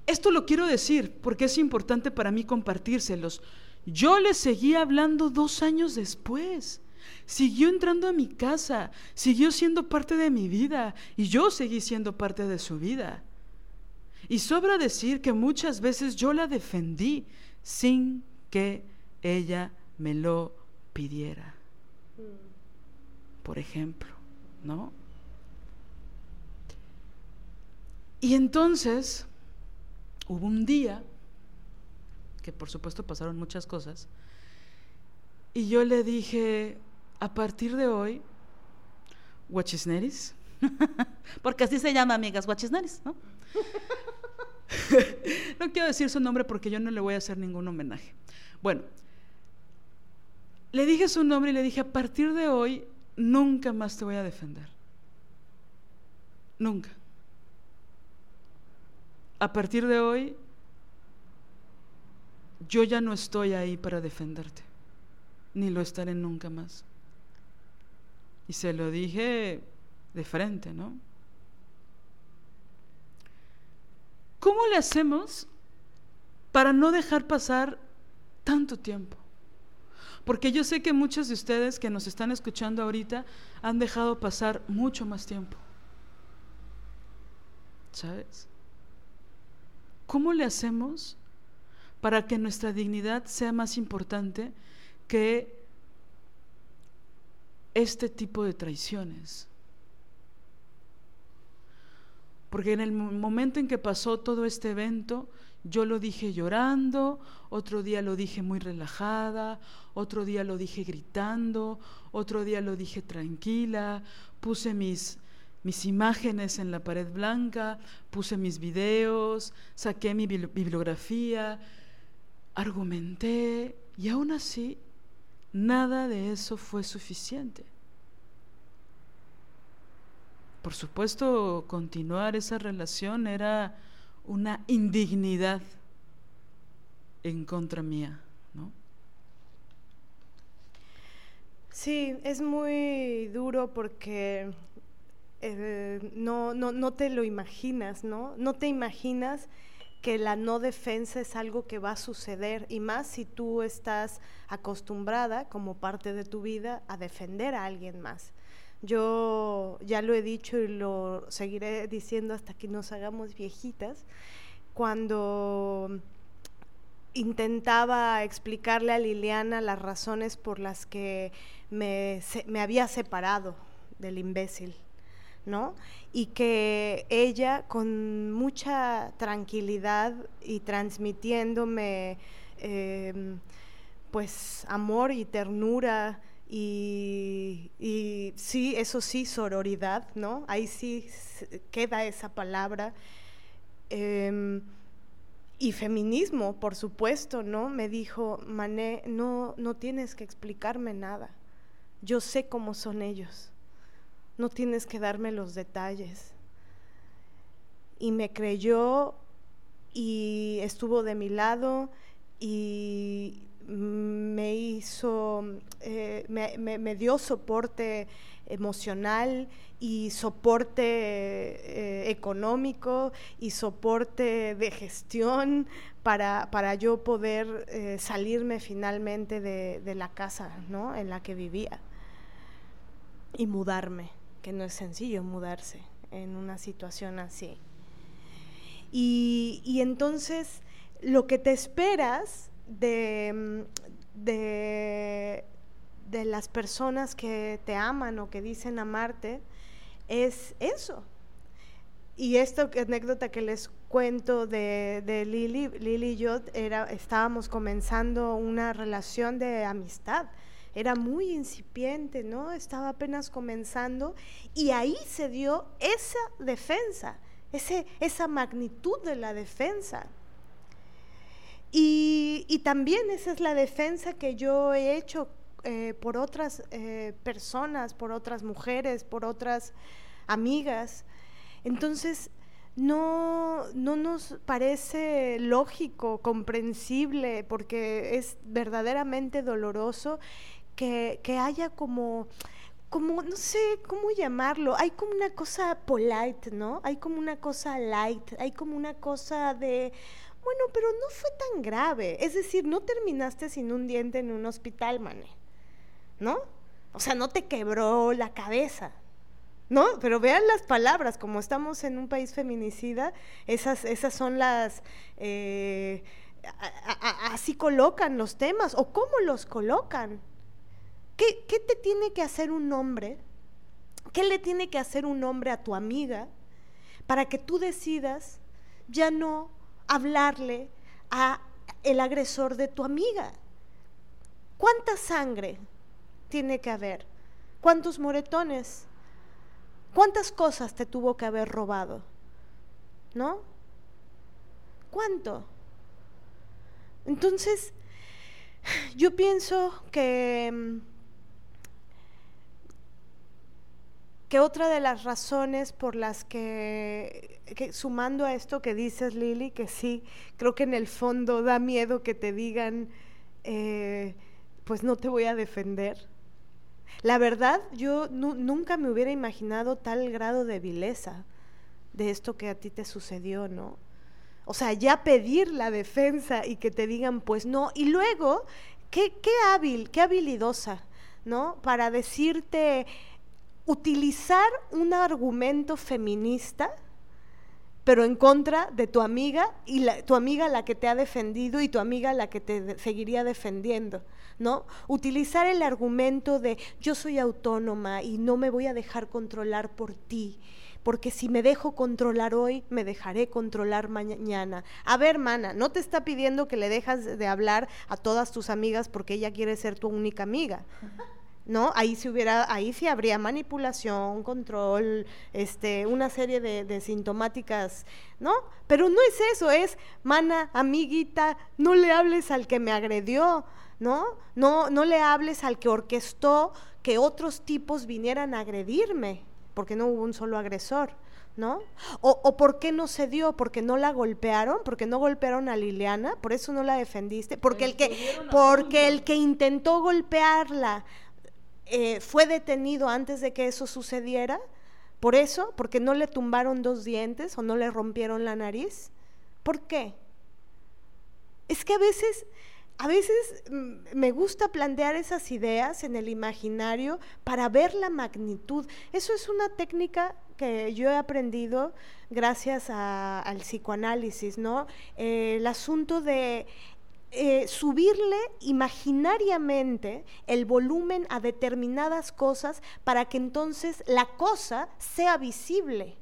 esto lo quiero decir porque es importante para mí compartírselos. Yo le seguía hablando dos años después. Siguió entrando a mi casa, siguió siendo parte de mi vida y yo seguí siendo parte de su vida. Y sobra decir que muchas veces yo la defendí sin que ella me lo pidiera. Por ejemplo, ¿no? Y entonces hubo un día, que por supuesto pasaron muchas cosas, y yo le dije, a partir de hoy, Huachisneris, porque así se llama, amigas, Huachisneris, ¿no? no quiero decir su nombre porque yo no le voy a hacer ningún homenaje. Bueno, le dije su nombre y le dije, a partir de hoy, nunca más te voy a defender. Nunca. A partir de hoy, yo ya no estoy ahí para defenderte, ni lo estaré nunca más. Y se lo dije de frente, ¿no? ¿Cómo le hacemos para no dejar pasar tanto tiempo? Porque yo sé que muchos de ustedes que nos están escuchando ahorita han dejado pasar mucho más tiempo. ¿Sabes? ¿Cómo le hacemos para que nuestra dignidad sea más importante que este tipo de traiciones? Porque en el momento en que pasó todo este evento, yo lo dije llorando, otro día lo dije muy relajada, otro día lo dije gritando, otro día lo dije tranquila, puse mis, mis imágenes en la pared blanca, puse mis videos, saqué mi bibliografía, argumenté y aún así nada de eso fue suficiente. Por supuesto, continuar esa relación era una indignidad en contra mía, ¿no? Sí, es muy duro porque eh, no, no, no te lo imaginas, ¿no? No te imaginas que la no defensa es algo que va a suceder y más si tú estás acostumbrada como parte de tu vida a defender a alguien más. Yo ya lo he dicho y lo seguiré diciendo hasta que nos hagamos viejitas. Cuando intentaba explicarle a Liliana las razones por las que me, me había separado del imbécil. ¿No? Y que ella con mucha tranquilidad y transmitiéndome eh, pues amor y ternura y, sí, eso sí, sororidad, ¿no? Ahí sí queda esa palabra. Em, y feminismo, por supuesto, ¿no? Me dijo, Mané, no, no tienes que explicarme nada. Yo sé cómo son ellos. No tienes que darme los detalles. Y me creyó y estuvo de mi lado y me hizo, eh, me, dio soporte emocional y soporte eh, económico y soporte de gestión para, para yo poder eh, salirme finalmente de, de, la casa ¿no? en la que vivía y mudarme, que no es sencillo mudarse en una situación así. Y, y entonces lo que te esperas de, de, de, las personas que te aman o que dicen amarte es eso. Y esta anécdota que les cuento de, de Lili, Lili y yo era, estábamos comenzando una relación de amistad era muy incipiente, ¿no? Estaba apenas comenzando y ahí se dio esa defensa, ese, esa magnitud de la defensa. Y, también esa es la defensa que yo he hecho eh, por otras eh, personas, por otras mujeres, por otras amigas. Entonces, no, no nos parece lógico, comprensible, porque es verdaderamente doloroso que, haya como como, no sé cómo llamarlo, hay como una cosa polite, ¿no? Hay como una cosa light, hay como una cosa de, bueno, pero no fue tan grave. Es decir, no terminaste sin un diente en un hospital, mané. ¿No? O sea, no te quebró la cabeza. ¿No? Pero vean las palabras, como estamos en un país feminicida, esas, esas son las... Eh, así colocan los temas, o cómo los colocan. ¿Qué, ¿Qué te tiene que hacer un hombre? ¿Qué le tiene que hacer un hombre a tu amiga para que tú decidas ya no hablarle a el agresor de tu amiga. ¿Cuánta sangre tiene que haber? ¿Cuántos moretones? ¿Cuántas cosas te tuvo que haber robado? ¿No? ¿Cuánto? Entonces, yo pienso que mm, que otra de las razones por las que, sumando a esto que dices, Lili, que sí, creo que en el fondo da miedo que te digan, eh, pues no te voy a defender. La verdad, yo nunca me hubiera imaginado tal grado de vileza de esto que a ti te sucedió, ¿no? O sea, ya pedir la defensa y que te digan, pues no, y luego, qué, qué hábil, qué habilidosa, ¿no? Para decirte, utilizar un argumento feminista, pero en contra de tu amiga y la, tu amiga la que te ha defendido y tu amiga la que te seguiría defendiendo, ¿no? Utilizar el argumento de yo soy autónoma y no me voy a dejar controlar por ti, porque si me dejo controlar hoy, me dejaré controlar mañana. A ver, mana, no te está pidiendo que le dejas de hablar a todas tus amigas porque ella quiere ser tu única amiga. ¿No? Ahí sí hubiera, ahí sí habría manipulación, control, este, una serie de, sintomáticas, ¿no? Pero no es eso, es, mana, amiguita, no le hables al que me agredió, ¿no? No, no le hables al que orquestó que otros tipos vinieran a agredirme, porque no hubo un solo agresor. ¿no? O, o, por qué no se dio, porque no la golpearon, porque no golpearon a Liliana, por eso no la defendiste, porque el que, porque el que intentó golpearla eh, fue detenido antes de que eso sucediera, por eso, porque no le tumbaron dos dientes o no le rompieron la nariz. ¿Por qué? Es que a veces, a veces mm, me gusta plantear esas ideas en el imaginario para ver la magnitud. Eso es una técnica que yo he aprendido gracias al psicoanálisis, ¿no? El asunto de eh, subirle imaginariamente el volumen a determinadas cosas para que entonces la cosa sea visible.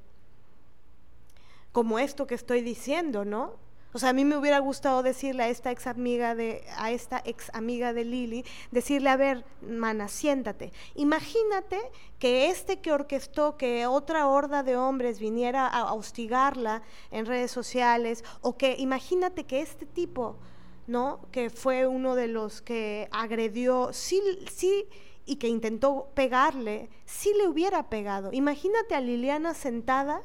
Como esto que estoy diciendo, ¿no? O sea, a mí me hubiera gustado decirle a esta ex amiga de, a esta ex amiga de Lili, decirle, a ver, mana, siéntate. Imagínate que este que orquestó que otra horda de hombres viniera a hostigarla en redes sociales, o que imagínate que este tipo ¿no? Que fue uno de los que agredió, sí, sí y que intentó pegarle, sí le hubiera pegado. Imagínate a Liliana sentada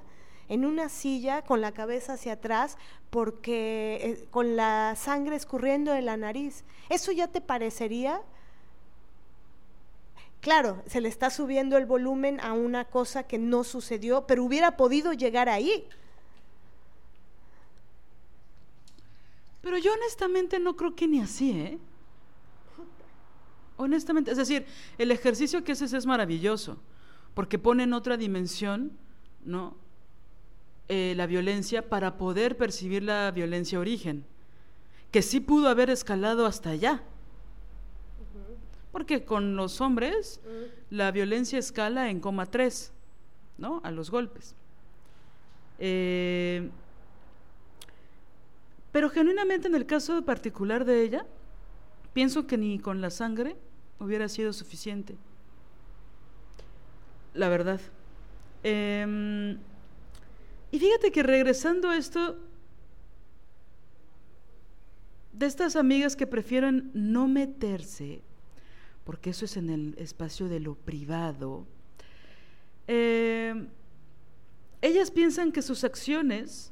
en una silla con la cabeza hacia atrás porque eh, con la sangre escurriendo de la nariz. ¿Eso ya te parecería? Claro, se le está subiendo el volumen a una cosa que no sucedió, pero hubiera podido llegar ahí. Pero yo honestamente no creo que ni así, ¿eh? Honestamente, es decir, el ejercicio que haces es maravilloso, porque pone en otra dimensión, ¿no? Eh, la violencia para poder percibir la violencia origen, que sí pudo haber escalado hasta allá. Porque con los hombres la violencia escala en coma 3, ¿no? A los golpes. Eh, pero genuinamente en el caso particular de ella, pienso que ni con la sangre hubiera sido suficiente. La verdad. Em, y fíjate que regresando a esto, de estas amigas que prefieren no meterse, porque eso es en el espacio de lo privado, em, ellas piensan que sus acciones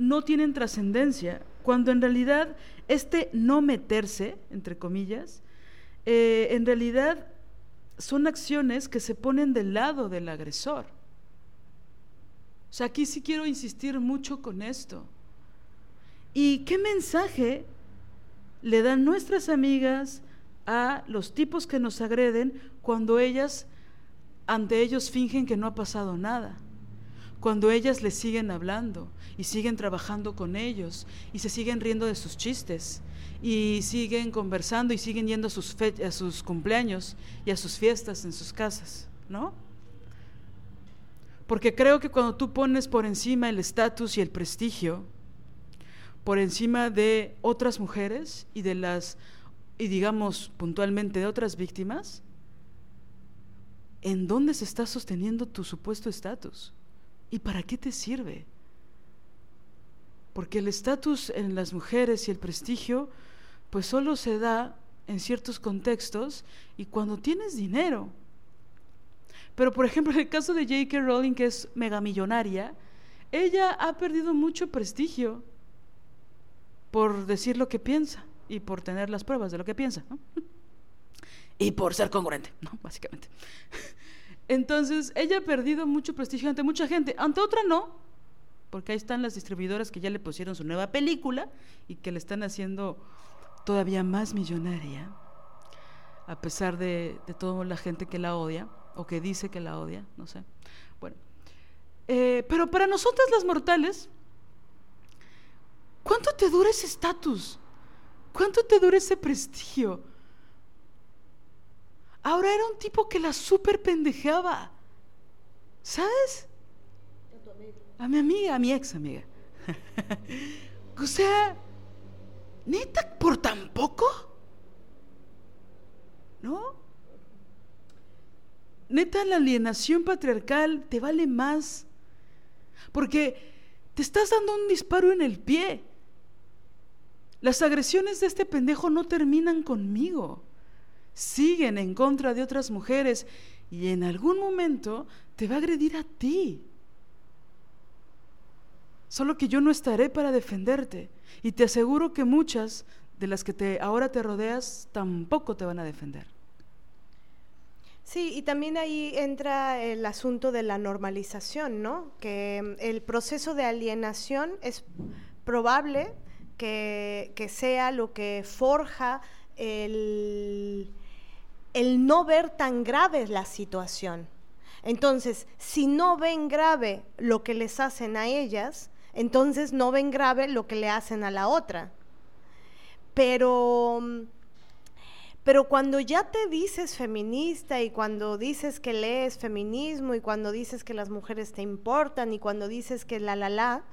no tienen trascendencia, cuando en realidad este no meterse, entre comillas, eh, en realidad son acciones que se ponen del lado del agresor. O sea, aquí sí quiero insistir mucho con esto. ¿Y qué mensaje le dan nuestras amigas a los tipos que nos agreden cuando ellas ante ellos fingen que no ha pasado nada? Cuando ellas le siguen hablando y siguen trabajando con ellos y se siguen riendo de sus chistes y siguen conversando y siguen yendo a sus, a sus cumpleaños y a sus fiestas en sus casas, ¿no? Porque creo que cuando tú pones por encima el estatus y el prestigio, por encima de otras mujeres y de las, y digamos puntualmente de otras víctimas, ¿en dónde se está sosteniendo tu supuesto estatus? ¿Y para qué te sirve? Porque el estatus en las mujeres y el prestigio, pues solo se da en ciertos contextos y cuando tienes dinero. Pero por ejemplo, en el caso de J.K. Rowling, que es megamillonaria, ella ha perdido mucho prestigio por decir lo que piensa y por tener las pruebas de lo que piensa. Y por ser congruente, ¿no? Básicamente. Entonces, ella ha perdido mucho prestigio ante mucha gente, ante otra no, porque ahí están las distribuidoras que ya le pusieron su nueva película y que le están haciendo todavía más millonaria, a pesar de, toda la gente que la odia, o que dice que la odia, no sé. Bueno, eh, pero para nosotras las mortales, ¿cuánto te dura ese estatus? ¿Cuánto te dura ese prestigio? Ahora era un tipo que la super pendejeaba. ¿Sabes? A mi amiga, a mi ex amiga. o sea, neta, por tan poco. ¿No? Neta, la alienación patriarcal te vale más. Porque te estás dando un disparo en el pie. Las agresiones de este pendejo no terminan conmigo siguen en contra de otras mujeres y en algún momento te va a agredir a ti. Solo que yo no estaré para defenderte y te aseguro que muchas de las que te, ahora te rodeas tampoco te van a defender. Sí, y también ahí entra el asunto de la normalización, ¿no? Que mm, el proceso de alienación es probable que, que sea lo que forja el, el no ver tan grave la situación. Entonces, si no ven grave lo que les hacen a ellas, entonces no ven grave lo que le hacen a la otra. Pero, pero cuando ya te dices feminista y cuando dices que lees feminismo y cuando dices que las mujeres te importan y cuando dices que la la la,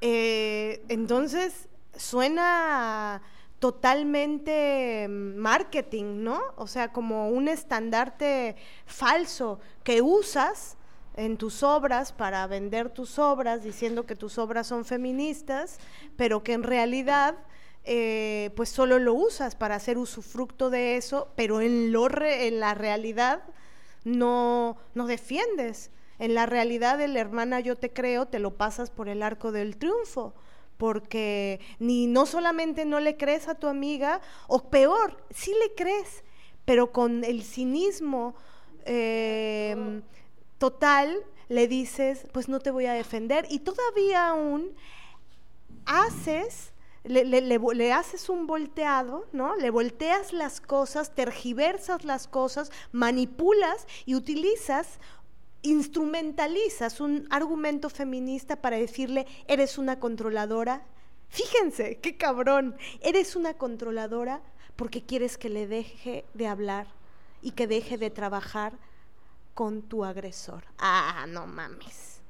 eh, entonces suena totalmente mm, marketing, ¿no? O sea, como un estandarte falso que usas en tus obras para vender tus obras diciendo que tus obras son feministas, pero que en realidad eh, pues solo lo usas para hacer usufructo de eso, pero en, lo en la realidad no, no defiendes. En la realidad el hermana yo te creo, te lo pasas por el arco del triunfo porque ni no solamente no le crees a tu amiga, o peor, sí le crees, pero con el cinismo em, total le dices, pues no te voy a defender, y todavía aún haces le, le, haces un volteado, ¿no? Le volteas las cosas, tergiversas las cosas, manipulas y utilizas, instrumentalizas un argumento feminista para decirle, eres una controladora. Fíjense, qué cabrón, eres una controladora porque quieres que le deje de hablar y que deje de trabajar con tu agresor. Ah, no mames.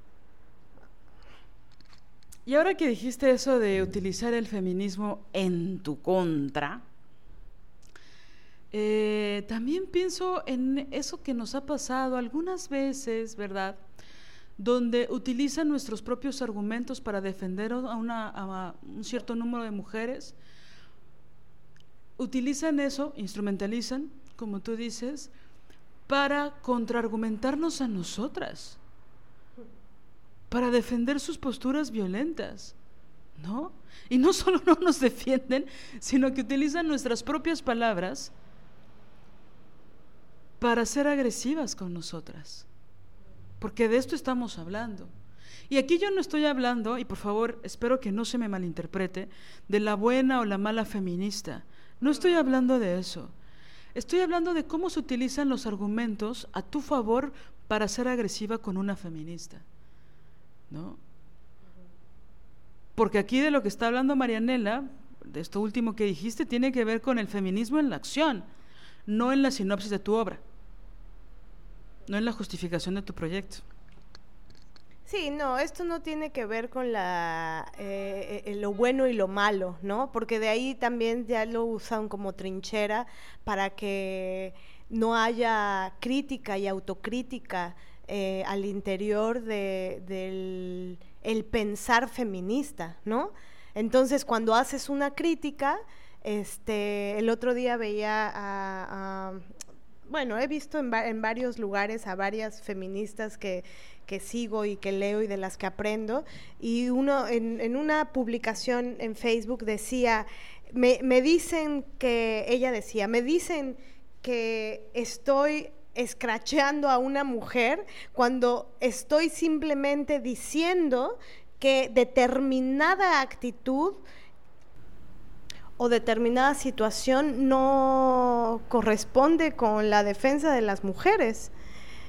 Y ahora que dijiste eso de utilizar el feminismo en tu contra, eh, también pienso en eso que nos ha pasado algunas veces, ¿verdad? Donde utilizan nuestros propios argumentos para defender a, a un cierto número de mujeres. Utilizan eso, instrumentalizan, como tú dices, para contraargumentarnos a nosotras para defender sus posturas violentas, ¿no? Y no solo no nos defienden, sino que utilizan nuestras propias palabras para ser agresivas con nosotras. Porque de esto estamos hablando. Y aquí yo no estoy hablando, y por favor espero que no se me malinterprete, de la buena o la mala feminista. No estoy hablando de eso. Estoy hablando de cómo se utilizan los argumentos a tu favor para ser agresiva con una feminista. ¿no? Porque aquí de lo que está hablando Marianela, de esto último que dijiste, tiene que ver con el feminismo en la acción, no en la sinopsis de tu obra, no en la justificación de tu proyecto. Sí, no, esto no tiene que ver con la, eh, eh, lo bueno y lo malo, ¿no? Porque de ahí también ya lo usan como trinchera para que no haya crítica y autocrítica eh, al interior de, del el pensar feminista, ¿no? Entonces, cuando haces una crítica, este, el otro día veía a, bueno, he visto en, en, varios lugares a varias feministas que, que, sigo y que leo y de las que aprendo, y uno en, una publicación en Facebook decía, me, me dicen que, ella decía, me dicen que estoy escracheando a una mujer cuando estoy simplemente diciendo que determinada actitud o determinada situación no corresponde con la defensa de las mujeres.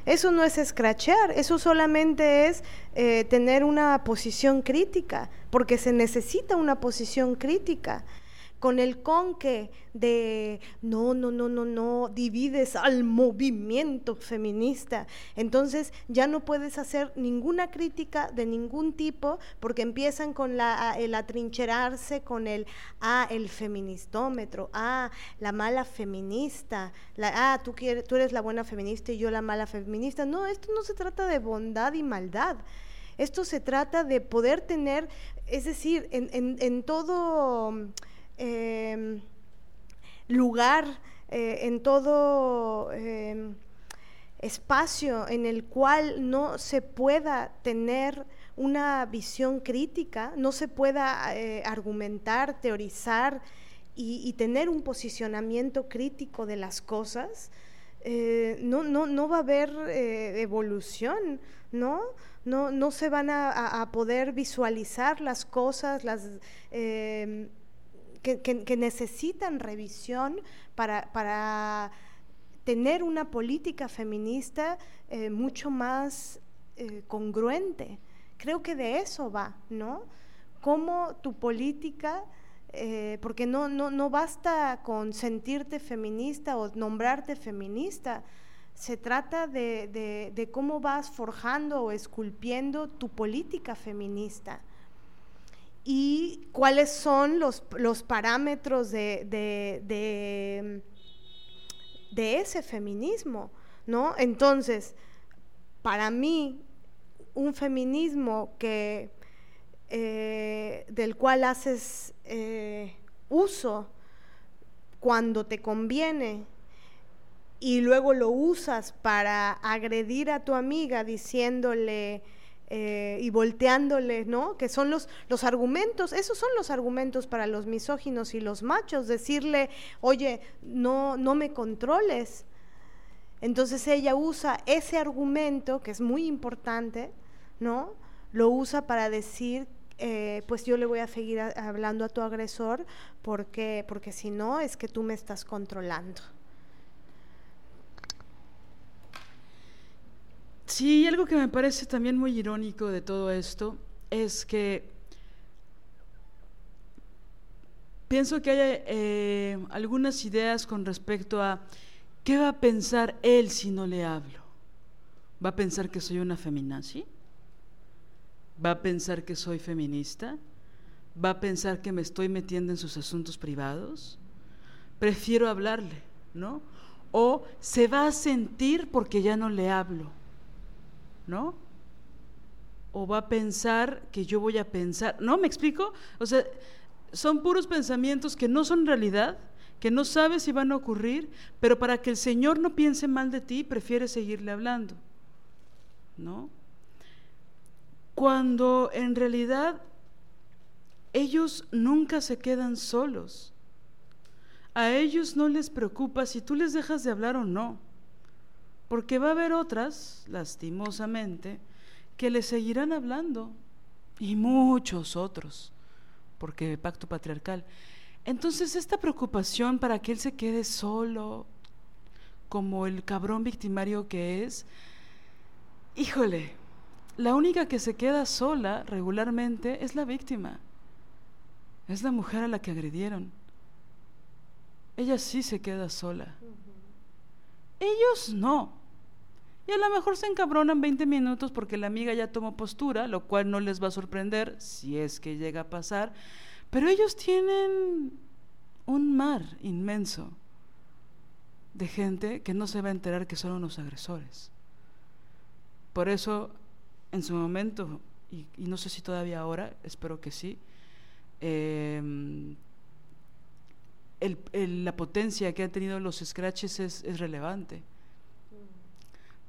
Eso no es escrachear, eso solamente es eh, tener una posición crítica, porque se necesita una posición crítica con el conque de no, no, no, no, no, divides al movimiento feminista. Entonces ya no puedes hacer ninguna crítica de ningún tipo porque empiezan con la, el atrincherarse con el, ah, el feministómetro, ah, la mala feminista, la, ah, tú, quieres, tú eres la buena feminista y yo la mala feminista. No, esto no se trata de bondad y maldad. Esto se trata de poder tener, es decir, en, en, en todo Em, lugar, eh, en todo em, espacio en el cual no se pueda tener una visión crítica, no se pueda eh, argumentar, teorizar y, tener un posicionamiento crítico de las cosas, eh, no, no, no, va a haber evolución, ¿no? ¿no? No se van a, poder visualizar las cosas, las em, que, necesitan revisión para, tener una política feminista eh, mucho más eh, congruente. Creo que de eso va, ¿no? Cómo tu política, eh, porque no, no, no basta con sentirte feminista o nombrarte feminista, se trata de, de cómo vas forjando o esculpiendo tu política feminista y cuáles son los, parámetros de, de, ese feminismo, ¿no? Entonces, para mí, un feminismo que, eh, del cual haces eh, uso cuando te conviene y luego lo usas para agredir a tu amiga diciéndole eh, y volteándole, ¿no? Que son los, los argumentos, esos son los argumentos para los misóginos y los machos, decirle, oye, no, no me controles. Entonces ella usa ese argumento, que es muy importante, ¿no? Lo usa para decir eh, pues yo le voy a seguir hablando a tu agresor porque, porque si no es que tú me estás controlando. Sí, algo que me parece también muy irónico de todo esto es que pienso que hay eh, algunas ideas con respecto a qué va a pensar él si no le hablo. ¿Va a pensar que soy una feminazi? ¿Va a pensar que soy feminista? ¿Va a pensar que me estoy metiendo en sus asuntos privados? Prefiero hablarle, ¿no? O se va a sentir porque ya no le hablo, ¿no? O va a pensar que yo voy a pensar, ¿no? ¿Me explico? O sea, son puros pensamientos que no son realidad, que no sabes si van a ocurrir, pero para que el Señor no piense mal de ti, prefiere seguirle hablando, ¿no? cuando en realidad ellos nunca se quedan solos. A ellos no les preocupa si tú les dejas de hablar o no, porque va a haber otras, lastimosamente, que les seguirán hablando, y muchos otros, porque pacto patriarcal. Entonces esta preocupación para que él se quede solo, como el cabrón victimario que es, híjole, la única que se queda sola regularmente es la víctima. Es la mujer a la que agredieron. Ella sí se queda sola. Ellos no. Y a lo mejor se encabronan 20 minutos porque la amiga ya tomó postura, lo cual no les va a sorprender si es que llega a pasar. Pero ellos tienen un mar inmenso de gente que no se va a enterar que son unos agresores. Por eso en su momento, y, no sé si todavía ahora, espero que sí, em, la potencia que han tenido los scratches es, relevante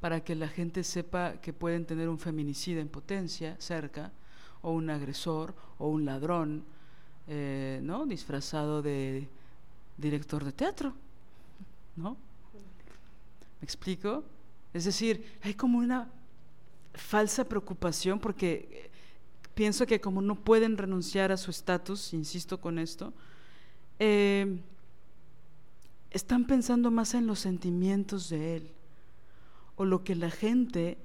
para que la gente sepa que pueden tener un feminicida en potencia cerca, o un agresor, o un ladrón, eh, ¿no? Disfrazado de director de teatro, ¿no? ¿Me explico? Es decir, hay como una falsa preocupación porque eh, pienso que como no pueden renunciar a su estatus, insisto con esto, eh, están pensando más en los sentimientos de él o lo que la gente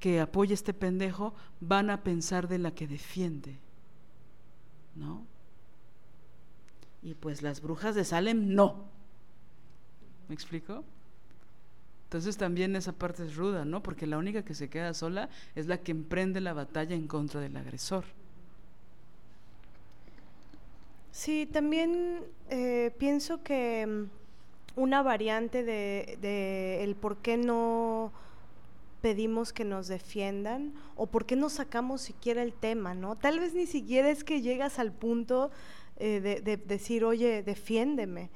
que apoya este pendejo van a pensar de la que defiende, ¿no? Y pues las brujas de Salem no. ¿Me explico? Entonces también esa parte es ruda, ¿no? Porque la única que se queda sola es la que emprende la batalla en contra del agresor. Sí, también eh, pienso que mm, una variante de, el por qué no pedimos que nos defiendan o por qué no sacamos siquiera el tema, ¿no? Tal vez ni siquiera es que llegas al punto eh, de decir, oye, defiéndeme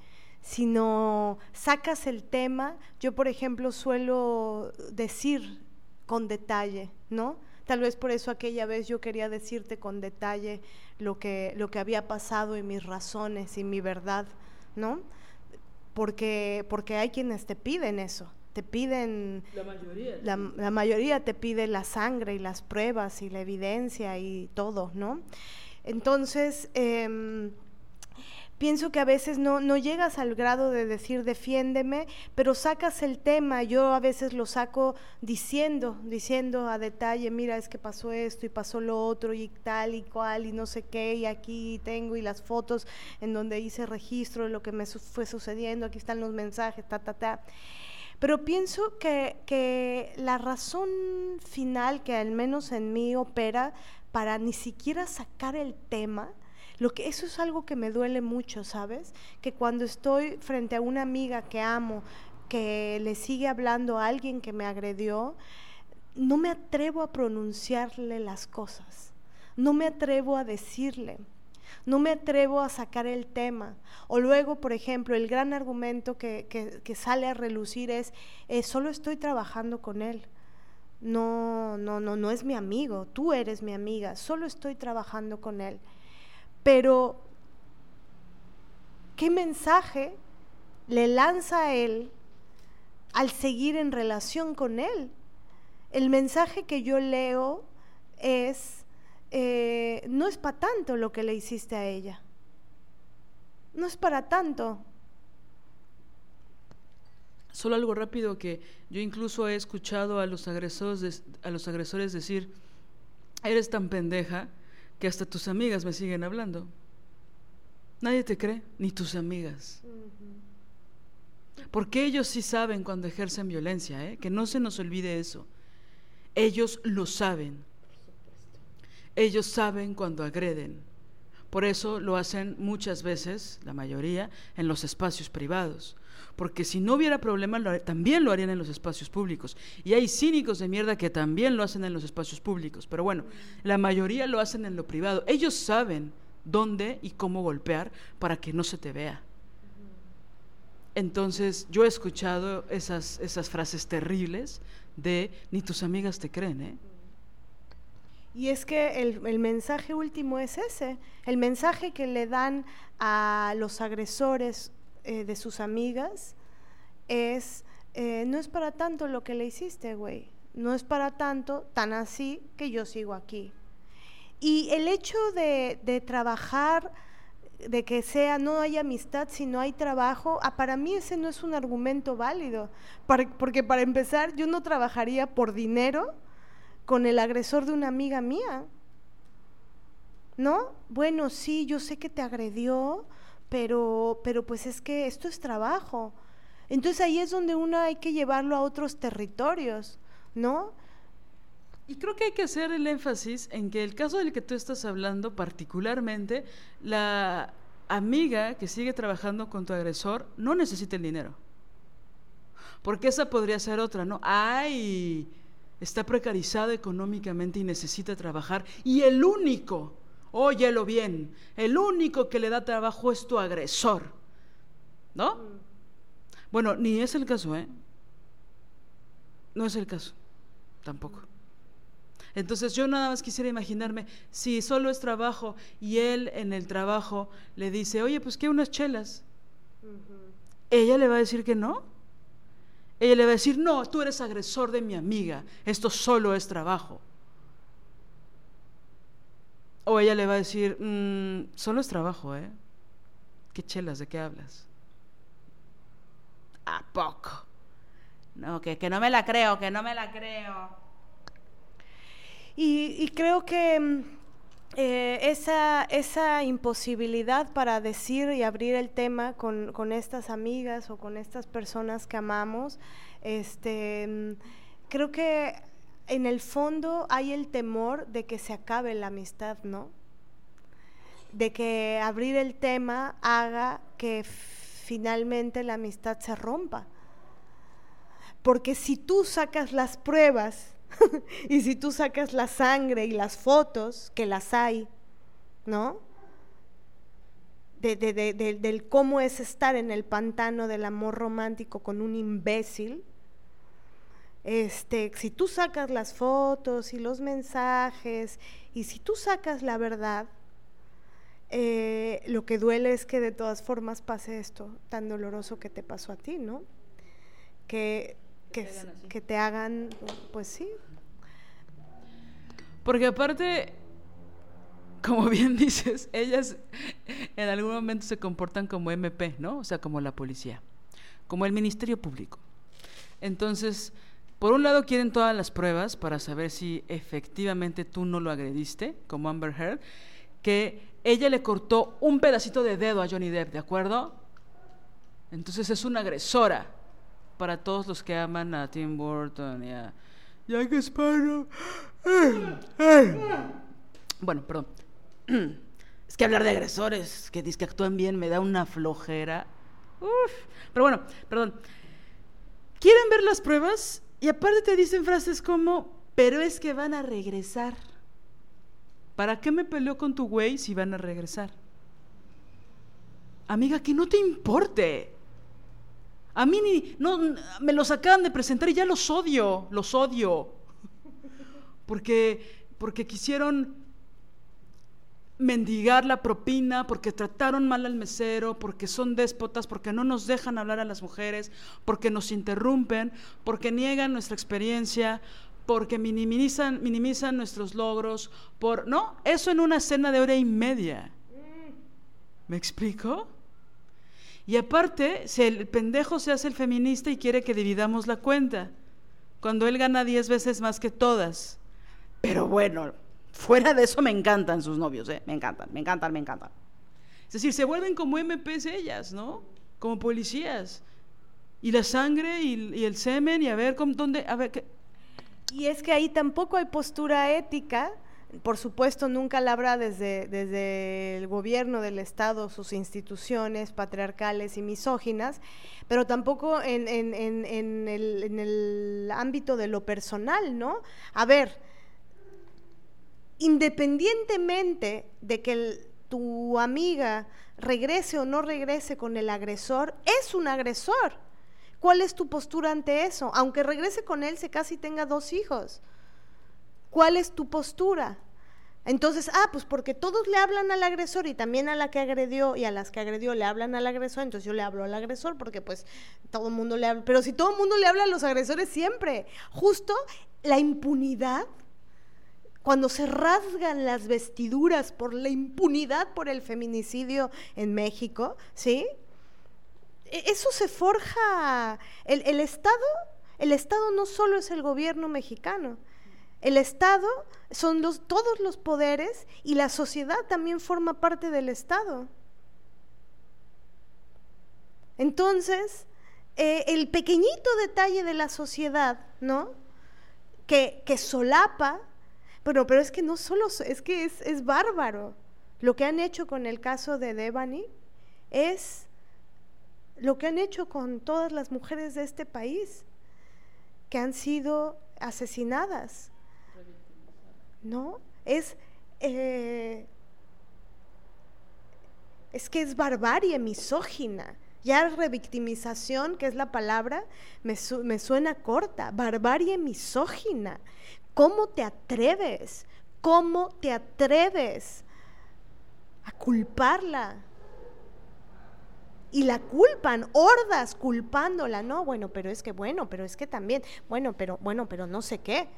sino sacas el tema. Yo, por ejemplo, suelo decir con detalle, ¿no? Tal vez por eso aquella vez yo quería decirte con detalle lo que, lo que había pasado y mis razones y mi verdad, ¿no? Porque, porque hay quienes te piden eso, te piden... La mayoría. La, la mayoría te pide la sangre y las pruebas y la evidencia y todo, ¿no? Entonces, eh, pienso que a veces no, no llegas al grado de decir defiéndeme, pero sacas el tema, yo a veces lo saco diciendo, diciendo a detalle, mira, es que pasó esto y pasó lo otro y tal y cual y no sé qué, y aquí tengo y las fotos en donde hice registro de lo que me fue sucediendo, aquí están los mensajes, ta, ta, ta. Pero pienso que, que la razón final que al menos en mí opera para ni siquiera sacar el tema, lo que eso es algo que me duele mucho, ¿sabes? Que cuando estoy frente a una amiga que amo, que le sigue hablando a alguien que me agredió, no me atrevo a pronunciarle las cosas. No me atrevo a decirle no me atrevo a sacar el tema. O luego, por ejemplo, el gran argumento que, que, sale a relucir es, eh, solo estoy trabajando con él. No, no, no, no es mi amigo, tú eres mi amiga, solo estoy trabajando con él. Pero, ¿qué mensaje le lanza a él al seguir en relación con él? El mensaje que yo leo es, eh, no es para tanto lo que le hiciste a ella. No es para tanto. Solo algo rápido que yo incluso he escuchado a los agresores, a los agresores decir, eres tan pendeja que hasta tus amigas me siguen hablando. Nadie te cree, ni tus amigas. Porque ellos sí saben cuando ejercen violencia, ¿eh? que no se nos olvide eso. Ellos lo saben. Ellos saben cuando agreden. Por eso lo hacen muchas veces, la mayoría, en los espacios privados. Porque si no hubiera problema, también lo harían en los espacios públicos. Y hay cínicos de mierda que también lo hacen en los espacios públicos. Pero bueno, la mayoría lo hacen en lo privado. Ellos saben dónde y cómo golpear para que no se te vea. Entonces, yo he escuchado esas, esas frases terribles de ni tus amigas te creen, ¿eh? Y es que el, mensaje último es ese, el mensaje que le dan a los agresores eh, de sus amigas es, eh, no es para tanto lo que le hiciste, güey, no es para tanto, tan así que yo sigo aquí. Y el hecho de, de trabajar, de que sea, no hay amistad si no hay trabajo, ah, para mí ese no es un argumento válido, porque para empezar yo no trabajaría por dinero con el agresor de una amiga mía. ¿No? Bueno, sí, yo sé que te agredió, pero, pero pues es que esto es trabajo. Entonces ahí es donde uno hay que llevarlo a otros territorios, ¿no? Y creo que hay que hacer el énfasis en que el caso del que tú estás hablando, particularmente, la amiga que sigue trabajando con tu agresor no necesita el dinero. Porque esa podría ser otra, ¿no? ¡Ay! está precarizado económicamente y necesita trabajar, y el único, óyelo bien, el único que le da trabajo es tu agresor, ¿no? Bueno, ni es el caso, ¿eh? No es el caso, tampoco. Entonces yo nada más quisiera imaginarme, si solo es trabajo y él en el trabajo le dice, oye, pues que unas chelas, ella le va a decir que no. Ella le va a decir, no, tú eres agresor de mi amiga, esto solo es trabajo. O ella le va a decir, mm, solo es trabajo, ¿eh? ¿Qué chelas? ¿De qué hablas? ¿A poco? No, que, que no me la creo, que no me la creo. Y, y creo que mm, eh, esa, esa imposibilidad para decir y abrir el tema con, con, estas amigas o con estas personas que amamos, este, mm, creo que en el fondo hay el temor de que se acabe la amistad, ¿no? De que abrir el tema haga que finalmente la amistad se rompa. Porque si tú sacas las pruebas y si tú sacas la sangre y las fotos, que las hay, ¿no? De, del cómo es estar en el pantano del amor romántico con un imbécil. Este, si tú sacas las fotos y los mensajes y si tú sacas la verdad, eh, lo que duele es que de todas formas pase esto tan doloroso que te pasó a ti, ¿no? Que que, te hagan, pues sí. Porque aparte, como bien dices, ellas en algún momento se comportan como MP, ¿no? O sea, como la policía, como el Ministerio Público. Entonces, por un lado quieren todas las pruebas para saber si efectivamente tú no lo agrediste, como Amber Heard, que ella le cortó un pedacito de dedo a Johnny Depp, ¿de acuerdo? Entonces es una agresora para todos los que aman a Tim Burton y a Jack Sparrow. Bueno, perdón. Es que hablar de agresores que dice que actúan bien me da una flojera. Uf. Pero bueno, perdón. Quieren ver las pruebas y aparte te dicen frases como, pero es que van a regresar. ¿Para qué me peleo con tu güey si van a regresar? Amiga, que no te importe. A mí ni, no, me los acaban de presentar y ya los odio, los odio. Porque, porque quisieron mendigar la propina, porque trataron mal al mesero, porque son déspotas, porque no nos dejan hablar a las mujeres, porque nos interrumpen, porque niegan nuestra experiencia, porque minimizan, minimizan nuestros logros, por no, eso en una cena de hora y media. ¿Me explico? Y aparte, si el pendejo se hace el feminista y quiere que dividamos la cuenta, cuando él gana diez veces más que todas. Pero bueno, fuera de eso me encantan sus novios, ¿eh? me encantan, me encantan, me encantan. Es decir, se vuelven como MPs ellas, ¿no? Como policías. Y la sangre y, el semen y a ver cómo, dónde, a ver, ¿qué? Y es que ahí tampoco hay postura ética, por supuesto nunca la habrá desde, desde el gobierno del Estado, sus instituciones patriarcales y misóginas, pero tampoco en, en, en, el, en el ámbito de lo personal, ¿no? A ver, independientemente de que tu amiga regrese o no regrese con el agresor, es un agresor. ¿Cuál es tu postura ante eso? Aunque regrese con él, se casi tenga dos hijos. ¿Cuál es tu postura? Entonces, ah, pues porque todos le hablan al agresor y también a la que agredió y a las que agredió le hablan al agresor, entonces yo le hablo al agresor porque pues todo el mundo le habla, pero si todo el mundo le habla a los agresores siempre, justo la impunidad, cuando se rasgan las vestiduras por la impunidad por el feminicidio en México, ¿sí? E-, eso se forja, el, Estado, el Estado no solo es el gobierno mexicano, el Estado son todos los poderes y la sociedad también forma parte del Estado. Entonces, eh, el pequeñito detalle de la sociedad, ¿no? Que solapa, pero, pero es que no solo, es que es, es bárbaro. Lo que han hecho con el caso de Devani es lo que han hecho con todas las mujeres de este país que han sido asesinadas. ¿No? Es, eh, es que es barbarie misógina. Ya revictimización, que es la palabra, me, me suena corta. Barbarie misógina. ¿Cómo te atreves? ¿Cómo te atreves a culparla? y la culpan, hordas culpándola. No, bueno, pero es que bueno, pero es que también, bueno, pero bueno, pero no sé qué.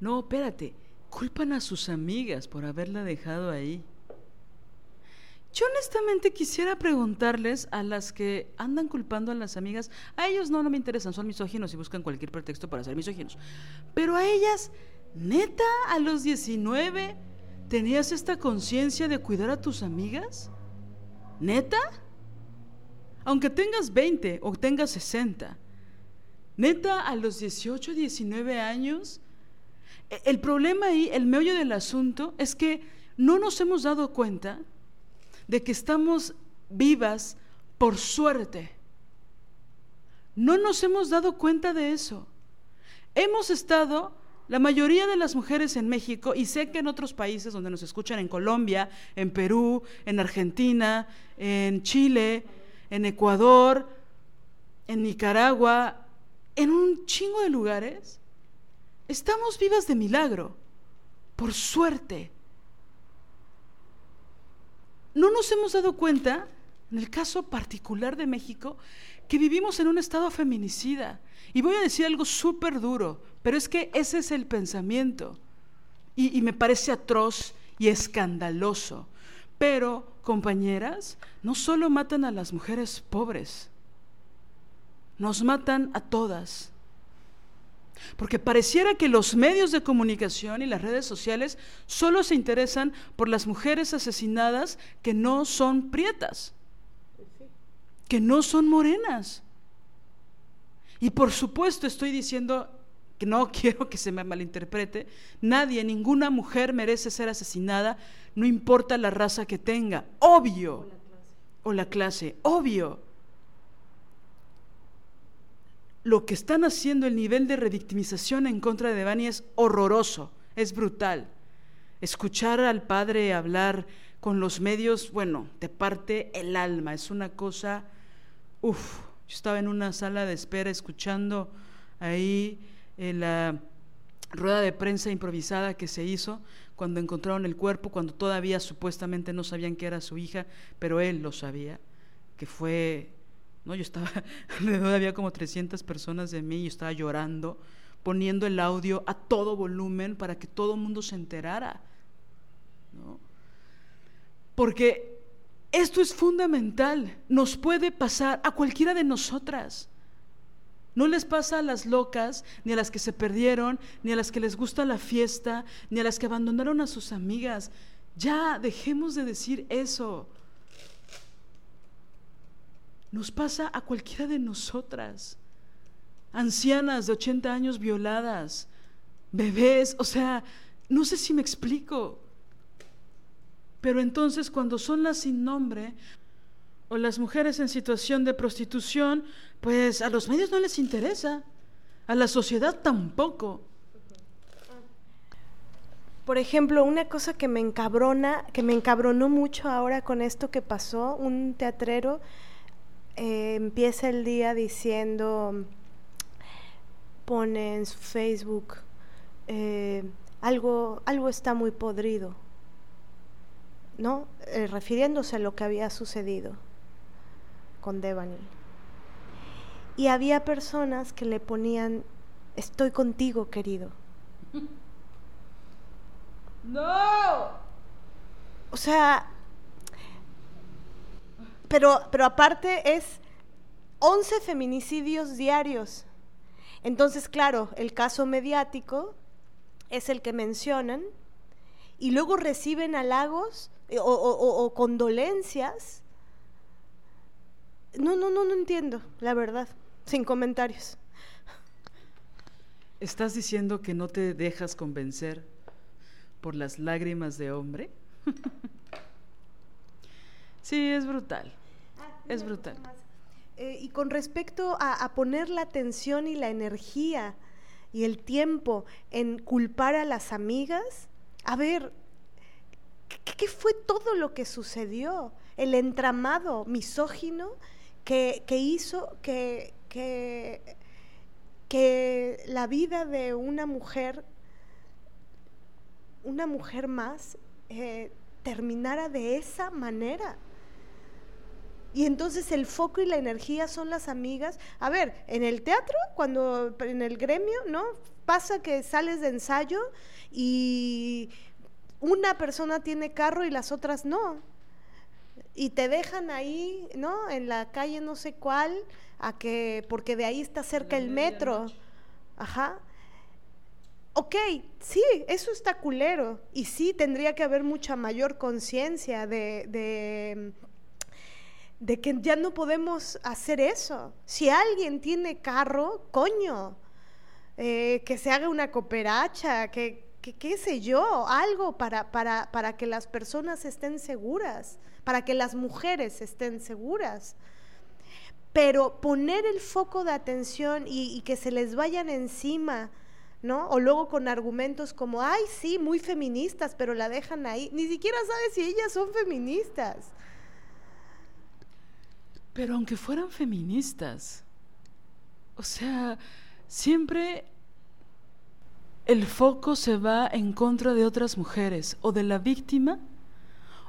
No, espérate, culpan a sus amigas por haberla dejado ahí. Yo honestamente quisiera preguntarles a las que andan culpando a las amigas, a ellos no, no me interesan, son misóginos y buscan cualquier pretexto para ser misóginos, pero a ellas, neta, a los 19, ¿tenías esta conciencia de cuidar a tus amigas? ¿Neta? Aunque tengas 20 o tengas 60. ¿Neta a los 18, 19 años? E, el problema ahí, el meollo del asunto, es que no nos hemos dado cuenta de que estamos vivas por suerte. No nos hemos dado cuenta de eso. Hemos estado la mayoría de las mujeres en México, y sé que en otros países donde nos escuchan, en Colombia, en Perú, en Argentina, en Chile, en Ecuador, en Nicaragua, en un chingo de lugares, estamos vivas de milagro, por suerte. No nos hemos dado cuenta, en el caso particular de México, que vivimos en un estado feminicida. Y voy a decir algo súper duro, pero es que ese es el pensamiento. Y, me parece atroz y escandaloso. Pero, compañeras, no solo matan a las mujeres pobres, nos matan a todas. Porque pareciera que los medios de comunicación y las redes sociales solo se interesan por las mujeres asesinadas que no son prietas, que no son morenas. Y por supuesto estoy diciendo que no quiero que se me malinterprete, nadie, ninguna mujer merece ser asesinada, no importa la raza que tenga, obvio, o la clase, obvio. Lo que están haciendo, el nivel de revictimización en contra de Devani es horroroso, es brutal. Escuchar al padre hablar con los medios, bueno, te parte el alma, es una cosa, uff, yo estaba en una sala de espera escuchando ahí eh, la rueda de prensa improvisada que se hizo cuando encontraron el cuerpo, cuando todavía supuestamente no sabían que era su hija, pero él lo sabía, que fue, no, yo estaba, alrededor había como 300 personas de mí, y estaba llorando, poniendo el audio a todo volumen para que todo el mundo se enterara. ¿no? Porque esto es fundamental, nos puede pasar a cualquiera de nosotras. No les pasa a las locas, ni a las que se perdieron, ni a las que les gusta la fiesta, ni a las que abandonaron a sus amigas. Ya, dejemos de decir eso. Nos pasa a cualquiera de nosotras. Ancianas de 80 años violadas, bebés, o sea, no sé si me explico. Pero entonces cuando son las sin nombre o las mujeres en situación de prostitución, pues a los medios no les interesa, a la sociedad tampoco. Por ejemplo, una cosa que me encabrona, que me encabronó mucho ahora con esto que pasó, un teatrero eh, empieza el día diciendo, pone en su Facebook, eh, algo, algo está muy podrido ¿no? Eh, refiriéndose a lo que había sucedido con Devani. Y había personas que le ponían, estoy contigo, querido. No. O sea, pero, pero aparte es 11 feminicidios diarios. Entonces, claro, el caso mediático es el que mencionan y luego reciben halagos eh, o, condolencias. No, no, no, no entiendo, la verdad, sin comentarios. ¿Estás diciendo que no te dejas convencer por las lágrimas de hombre? sí, es brutal. Es brutal. Eh, y con respecto a, poner la atención y la energía y el tiempo en culpar a las amigas, a ver, ¿qué, fue todo lo que sucedió? El entramado misógino que, hizo que, que, la vida de una mujer, una mujer más, eh, terminara de esa manera. Y entonces el foco y la energía son las amigas. A ver, en el teatro, cuando en el gremio, ¿no? Pasa que sales de ensayo y una persona tiene carro y las otras no. Y te dejan ahí, ¿no? En la calle no sé cuál, a que, porque de ahí está cerca el metro. Ajá. Ok, sí, eso está culero. Y sí, tendría que haber mucha mayor conciencia de, de, de que ya no podemos hacer eso. Si alguien tiene carro, coño, eh, que se haga una cooperacha, que, qué sé yo, algo para, para, para que las personas estén seguras, para que las mujeres estén seguras. Pero poner el foco de atención y, que se les vayan encima, ¿no? O luego con argumentos como, ay, sí, muy feministas, pero la dejan ahí. Ni siquiera sabes si ellas son feministas. Pero aunque fueran feministas, o sea, siempre el foco se va en contra de otras mujeres, o de la víctima,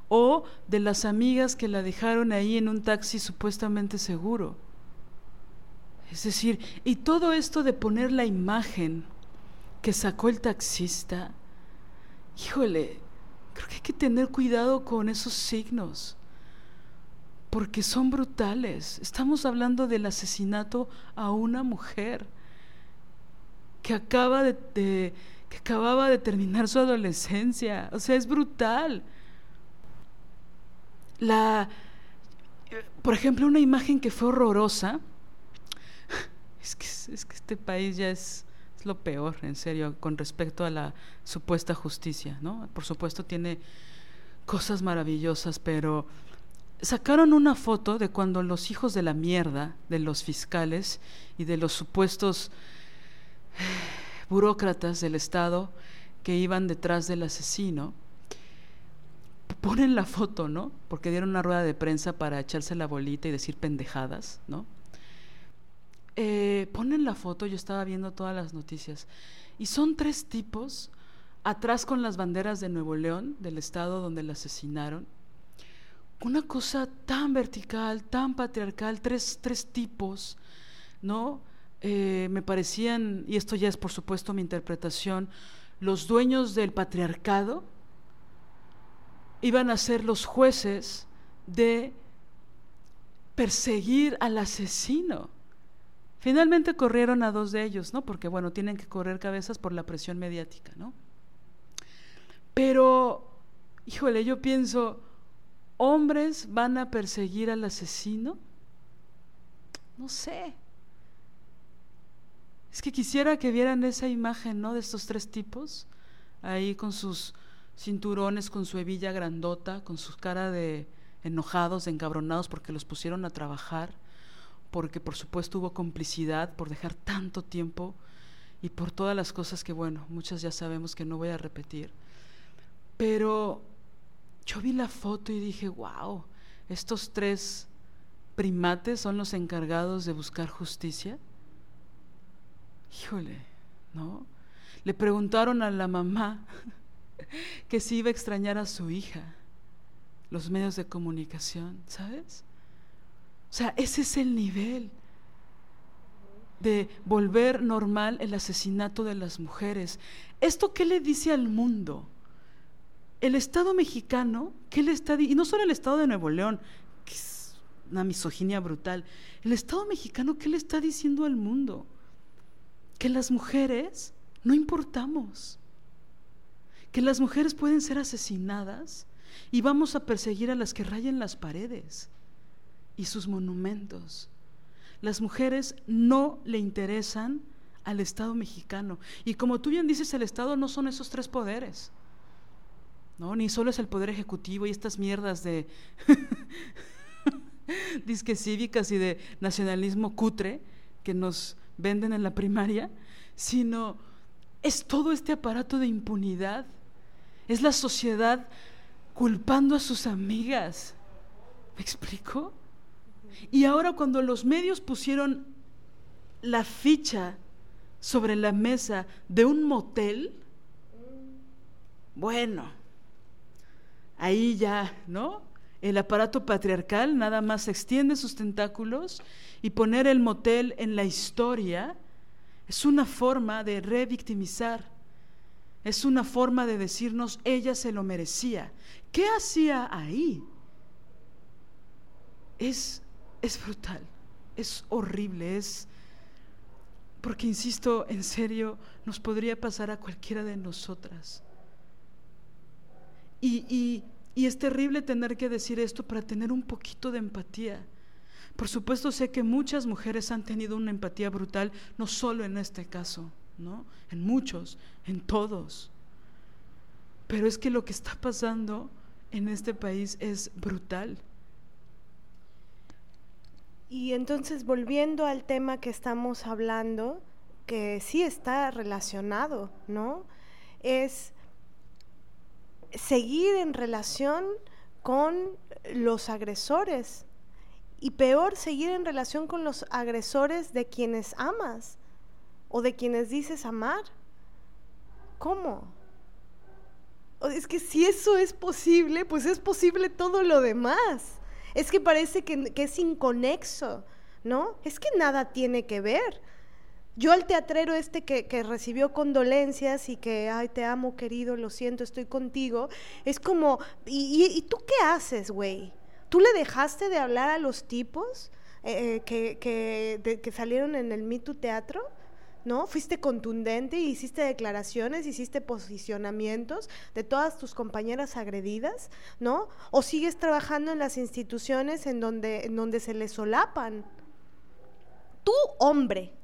o de las amigas que la dejaron ahí en un taxi supuestamente seguro. Es decir, y todo esto de poner la imagen que sacó el taxista, híjole, creo que hay que tener cuidado con esos signos, porque son brutales. Estamos hablando del asesinato a una mujer que acaba de, que acababa de terminar su adolescencia. O sea, es brutal. La, por ejemplo, una imagen que fue horrorosa. Es que, es que este país ya es, es, lo peor, en serio, con respecto a la supuesta justicia, ¿no? Por supuesto tiene cosas maravillosas, pero sacaron una foto de cuando los hijos de la mierda, de los fiscales y de los supuestos burócratas del Estado que iban detrás del asesino, ponen la foto, ¿no? Porque dieron una rueda de prensa para echarse la bolita y decir pendejadas, ¿no? Eh, ponen la foto, yo estaba viendo todas las noticias, y son tres tipos atrás con las banderas de Nuevo León, del estado donde la asesinaron. Una cosa tan vertical, tan patriarcal, tres, tres tipos, ¿no? Eh, me parecían, y esto ya es por supuesto mi interpretación, los dueños del patriarcado iban a ser los jueces de perseguir al asesino. Finalmente corrieron a dos de ellos, ¿no? Porque bueno, tienen que correr cabezas por la presión mediática, ¿no? Pero, híjole, yo pienso, ¿hombres van a perseguir al asesino? No sé. Es que quisiera que vieran esa imagen, ¿no? De estos tres tipos, ahí con sus cinturones, con su hebilla grandota, con su cara de enojados, de encabronados porque los pusieron a trabajar, porque por supuesto hubo complicidad por dejar tanto tiempo y por todas las cosas que, bueno, muchas ya sabemos que no voy a repetir. Pero yo vi la foto y dije, wow, estos tres primates son los encargados de buscar justicia. Híjole, ¿no? Le preguntaron a la mamá que si iba a extrañar a su hija, los medios de comunicación, ¿sabes? O sea, ese es el nivel de volver normal el asesinato de las mujeres. ¿Esto qué le dice al mundo? El Estado mexicano, ¿qué le está y no solo el Estado de Nuevo León, que es una misoginia brutal, el Estado mexicano, ¿qué le está diciendo al mundo? Que las mujeres no importamos, que las mujeres pueden ser asesinadas y vamos a perseguir a las que rayen las paredes y sus monumentos. Las mujeres no le interesan al Estado mexicano. Y como tú bien dices, el Estado no son esos tres poderes. ¿No? Ni solo es el poder ejecutivo y estas mierdas de disque cívicas y de nacionalismo cutre que nos venden en la primaria, sino es todo este aparato de impunidad. Es la sociedad culpando a sus amigas. ¿Me explico? Y ahora cuando los medios pusieron la ficha sobre la mesa de un motel, bueno, ahí ya, ¿no? El aparato patriarcal nada más extiende sus tentáculos y poner el motel en la historia es una forma de revictimizar, es una forma de decirnos ella se lo merecía. ¿Qué hacía ahí? Es, es brutal, es horrible, es... Porque, insisto, en serio, nos podría pasar a cualquiera de nosotras. Y, es terrible tener que decir esto para tener un poquito de empatía. Por supuesto sé que muchas mujeres han tenido una empatía brutal, no solo en este caso, ¿no? En muchos, en todos. Pero es que lo que está pasando en este país es brutal. Y entonces volviendo al tema que estamos hablando, que sí está relacionado, ¿no? Es seguir en relación con los agresores. Y peor, seguir en relación con los agresores de quienes amas o de quienes dices amar. ¿Cómo? Es que si eso es posible, pues es posible todo lo demás. Es que parece que, es inconexo, ¿no? Es que nada tiene que ver. Yo al teatrero este que, recibió condolencias y que, ay, te amo, querido, lo siento, estoy contigo, es como, ¿y, tú qué haces, güey? ¿Tú le dejaste de hablar a los tipos eh, eh, que, que, salieron en el Me Teatro? ¿no? Fuiste contundente, hiciste declaraciones, hiciste posicionamientos de todas tus compañeras agredidas, ¿no? O sigues trabajando en las instituciones en donde, en donde se les solapan. Tú, hombre,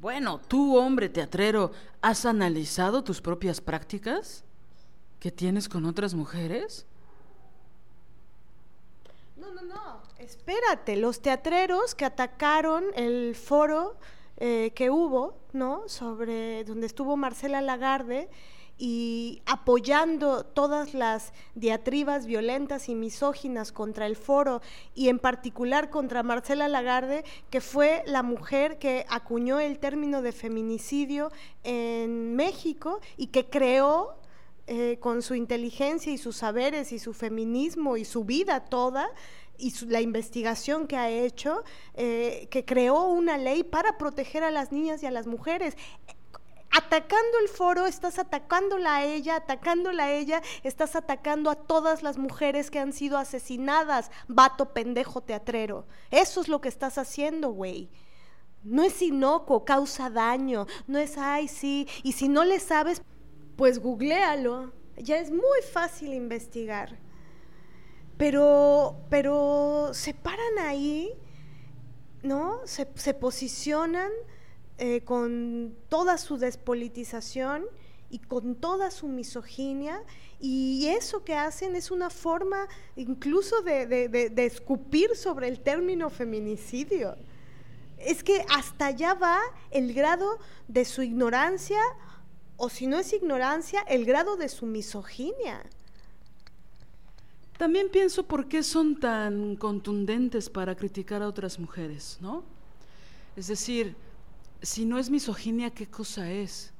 bueno, tú, hombre teatrero, ¿has analizado tus propias prácticas que tienes con otras mujeres? No, no, no. Espérate, los teatreros que atacaron el foro eh, que hubo, ¿no? Sobre donde estuvo Marcela Lagarde y apoyando todas las diatribas violentas y misóginas contra el foro y en particular contra Marcela Lagarde, que fue la mujer que acuñó el término de feminicidio en México y que creó eh, con su inteligencia y sus saberes y su feminismo y su vida toda y la investigación que ha hecho, eh, que creó una ley para proteger a las niñas y a las mujeres atacando el foro, estás atacándola a ella, atacándola a ella, estás atacando a todas las mujeres que han sido asesinadas, vato pendejo teatrero. Eso es lo que estás haciendo, güey. No es inocuo, causa daño, no es, ay, sí, y si no le sabes, pues googlealo. Ya es muy fácil investigar. Pero, pero se paran ahí, ¿no? Se, se posicionan eh, con toda su despolitización y con toda su misoginia, y eso que hacen es una forma incluso de, escupir sobre el término feminicidio. Es que hasta allá va el grado de su ignorancia, o si no es ignorancia, el grado de su misoginia. También pienso por qué son tan contundentes para criticar a otras mujeres, ¿no? Es decir, si no es misoginia, ¿qué cosa es?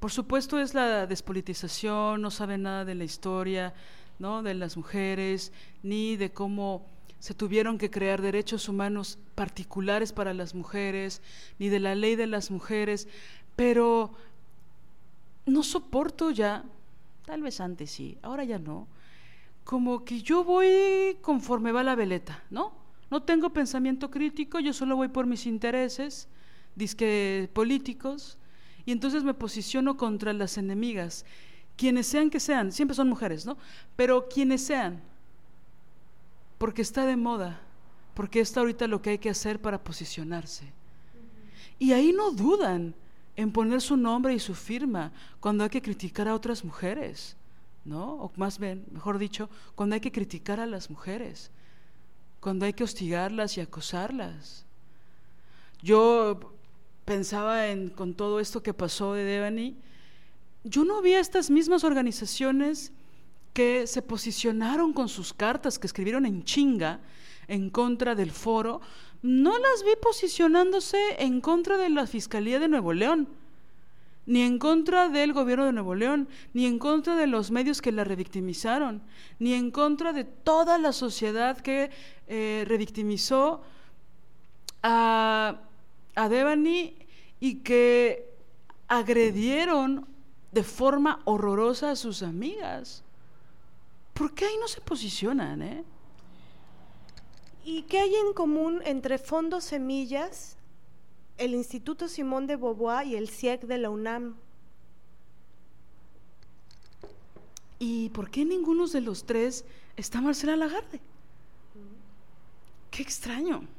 Por supuesto es la despolitización, no sabe nada de la historia, ¿no? de las mujeres, ni de cómo se tuvieron que crear derechos humanos particulares para las mujeres, ni de la ley de las mujeres, pero no soporto ya, tal vez antes sí, ahora ya no, como que yo voy conforme va la veleta, ¿no? No tengo pensamiento crítico, yo solo voy por mis intereses, disque políticos, y entonces me posiciono contra las enemigas, quienes sean que sean, siempre son mujeres, ¿no? Pero quienes sean, porque está de moda, porque está ahorita lo que hay que hacer para posicionarse. Y ahí no dudan en poner su nombre y su firma cuando hay que criticar a otras mujeres, ¿no? O más bien, mejor dicho, cuando hay que criticar a las mujeres, cuando hay que hostigarlas y acosarlas. Yo pensaba en con todo esto que pasó de Devani, yo no vi a estas mismas organizaciones que se posicionaron con sus cartas que escribieron en chinga en contra del foro, no las vi posicionándose en contra de la Fiscalía de Nuevo León, ni en contra del gobierno de Nuevo León, ni en contra de los medios que la revictimizaron, ni en contra de toda la sociedad que eh, revictimizó a a Devani y que agredieron de forma horrorosa a sus amigas. ¿Por qué ahí no se posicionan, eh? ¿Y qué hay en común entre Fondos Semillas, el Instituto Simón de Beauvoir y el CIEC de la UNAM? ¿Y por qué ninguno de los tres está Marcela Lagarde? Qué extraño.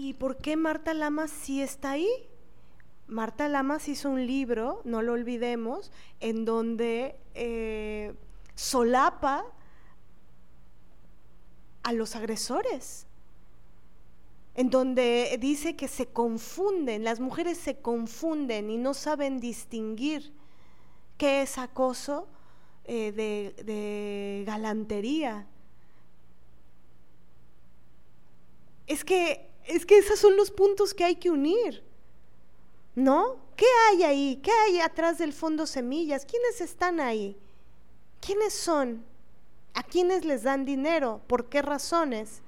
¿Y por qué Marta Lamas sí está ahí? Marta Lamas hizo un libro, no lo olvidemos, en donde eh, solapa a los agresores, en donde dice que se confunden, las mujeres se confunden y no saben distinguir qué es acoso eh, de galantería. Es que es que esos son los puntos que hay que unir. ¿No? ¿Qué hay ahí? ¿Qué hay atrás del fondo semillas? ¿Quiénes están ahí? ¿Quiénes son? ¿A quiénes les dan dinero? ¿Por qué razones?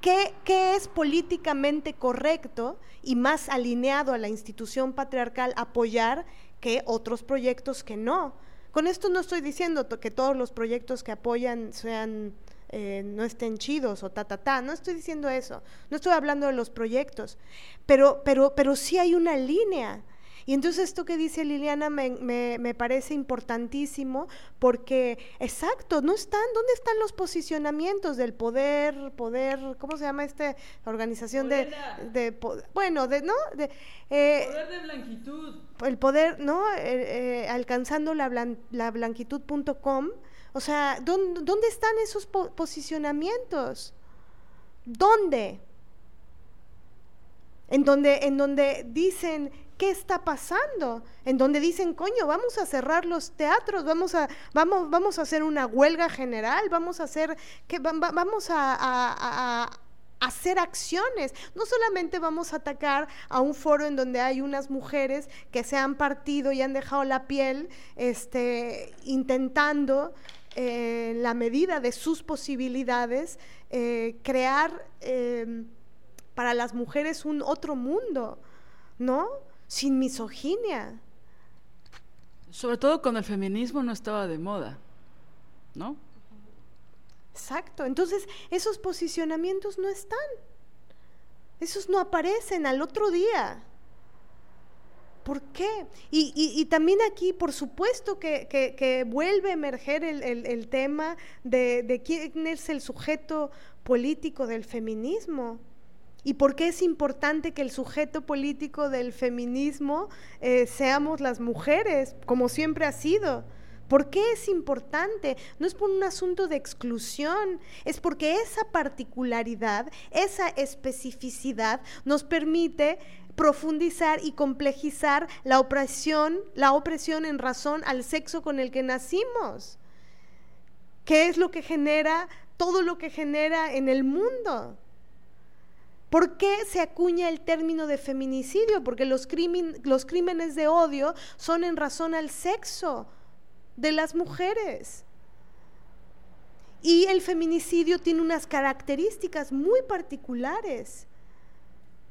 ¿Qué, ¿Qué, es políticamente correcto y más alineado a la institución patriarcal apoyar que otros proyectos que no? Con esto no estoy diciendo que todos los proyectos que apoyan sean eh, no estén chidos o ta, ta, ta. No estoy diciendo eso. No estoy hablando de los proyectos. Pero, pero, pero sí hay una línea. Y entonces esto que dice Liliana me, me, parece importantísimo porque, exacto, no están, ¿dónde están los posicionamientos del poder, poder, ¿cómo se llama esta organización de, de, bueno, de, ¿no? De, eh, poder de blanquitud. El poder, ¿no? Eh, alcanzando la, la blanquitud.com o sea, ¿dónde, están esos posicionamientos? ¿Dónde? en donde, en donde dicen, ¿qué está pasando? En donde dicen, coño, vamos a cerrar los teatros, vamos a, vamos, vamos a hacer una huelga general, vamos a hacer, que, vamos a, hacer acciones. No solamente vamos a atacar a un foro en donde hay unas mujeres que se han partido y han dejado la piel este, intentando eh, en la medida de sus posibilidades eh, crear eh, para las mujeres un otro mundo, ¿no? Sin misoginia. Sobre todo cuando el feminismo no estaba de moda, ¿no? Exacto. Entonces, esos posicionamientos no están. Esos no aparecen al otro día. ¿Por qué? Y, también aquí, por supuesto, que, vuelve a emerger el, tema de, quién es el sujeto político del feminismo. ¿Y por qué es importante que el sujeto político del feminismo eh, seamos las mujeres, como siempre ha sido? ¿Por qué es importante? No es por un asunto de exclusión, es porque esa particularidad, esa especificidad nos permite profundizar y complejizar la opresión, la opresión en razón al sexo con el que nacimos. ¿Qué es lo que genera todo lo que genera en el mundo? ¿Por qué se acuña el término de feminicidio? Porque los, los crímenes de odio son en razón al sexo de las mujeres. Y el feminicidio tiene unas características muy particulares.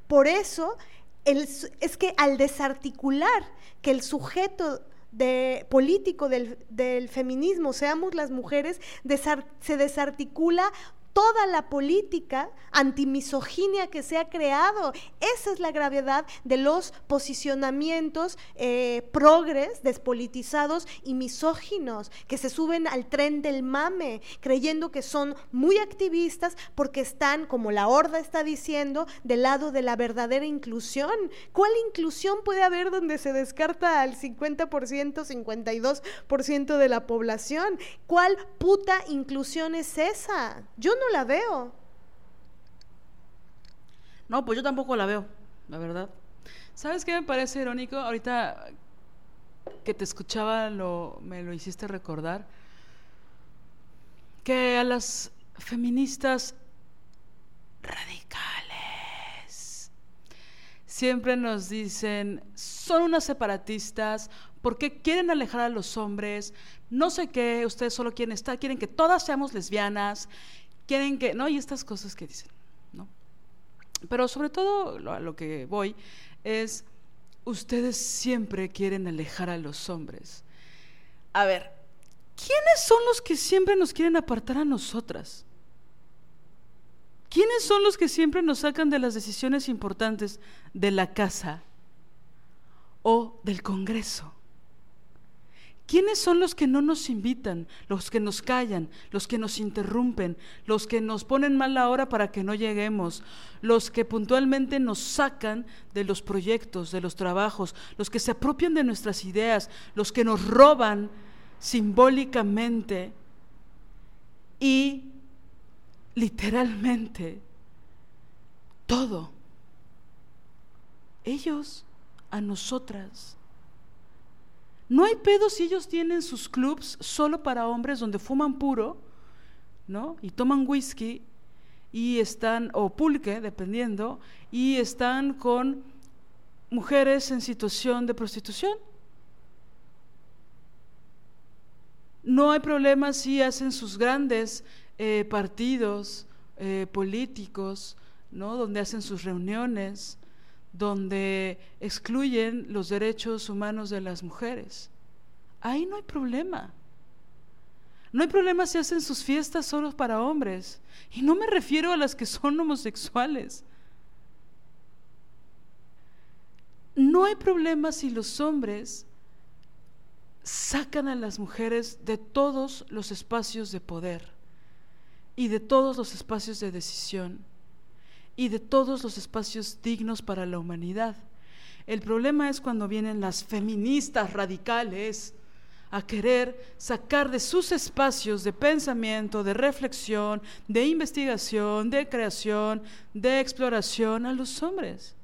Por eso es que al desarticular que el sujeto de, político del, feminismo seamos las mujeres, se desarticula toda la política antimisoginia que se ha creado. Esa es la gravedad de los posicionamientos eh, progres, despolitizados y misóginos, que se suben al tren del mame, creyendo que son muy activistas porque están, como la horda está diciendo, del lado de la verdadera inclusión. ¿Cuál inclusión puede haber donde se descarta al 50%, 52% de la población? ¿Cuál puta inclusión es esa? Yo no la veo. No, pues yo tampoco la veo, la verdad. ¿Sabes qué me parece irónico? Ahorita que te escuchaba lo, me lo hiciste recordar. Que a las feministas radicales siempre nos dicen, son unas separatistas porque quieren alejar a los hombres, no sé qué, ustedes solo quieren estar, quieren que todas seamos lesbianas quieren que, ¿no? Y estas cosas que dicen, ¿no? Pero sobre todo a lo que voy es, ustedes siempre quieren alejar a los hombres. A ver, ¿quiénes son los que siempre nos quieren apartar a nosotras? ¿Quiénes son los que siempre nos sacan de las decisiones importantes de la casa o del Congreso? ¿Quiénes son los que no nos invitan, los que nos callan, los que nos interrumpen, los que nos ponen mal la hora para que no lleguemos, los que puntualmente nos sacan de los proyectos, de los trabajos, los que se apropian de nuestras ideas, los que nos roban simbólicamente y literalmente todo? Ellos a nosotras no hay pedo si ellos tienen sus clubs solo para hombres donde fuman puro, ¿no? Y toman whisky y están, o pulque, dependiendo, y están con mujeres en situación de prostitución. No hay problema si hacen sus grandes eh, partidos eh, políticos, ¿no? donde hacen sus reuniones, donde excluyen los derechos humanos de las mujeres. Ahí no hay problema. No hay problema si hacen sus fiestas solo para hombres. Y no me refiero a las que son homosexuales. No hay problema si los hombres sacan a las mujeres de todos los espacios de poder y de todos los espacios de decisión y de todos los espacios dignos para la humanidad. El problema es cuando vienen las feministas radicales a querer sacar de sus espacios de pensamiento, de reflexión, de investigación, de creación, de exploración a los hombres.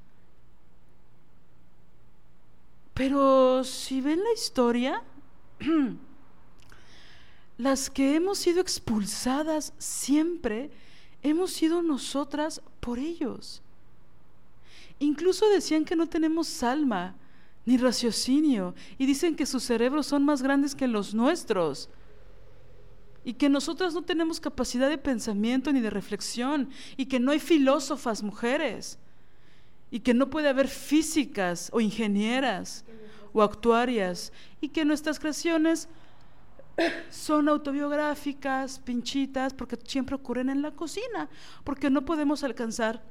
Pero si ven la historia, las que hemos sido expulsadas siempre hemos sido nosotras por ellos. Incluso decían que no tenemos alma ni raciocinio y dicen que sus cerebros son más grandes que los nuestros y que nosotras no tenemos capacidad de pensamiento ni de reflexión y que no hay filósofas mujeres y que no puede haber físicas o ingenieras o actuarias y que nuestras creaciones son autobiográficas, pinchitas, porque siempre ocurren en la cocina, porque no podemos alcanzar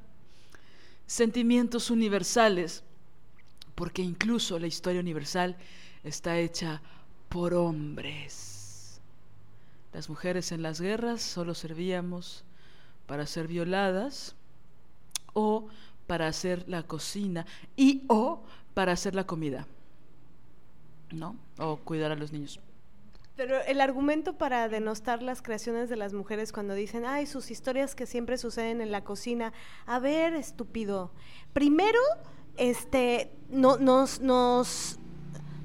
sentimientos universales, porque incluso la historia universal está hecha por hombres. Las mujeres en las guerras solo servíamos para ser violadas o para hacer la cocina y o para hacer la comida, ¿no? O cuidar a los niños. Pero el argumento para denostar las creaciones de las mujeres cuando dicen, ay, sus historias que siempre suceden en la cocina, a ver, estúpido, primero, este, no, nos, nos,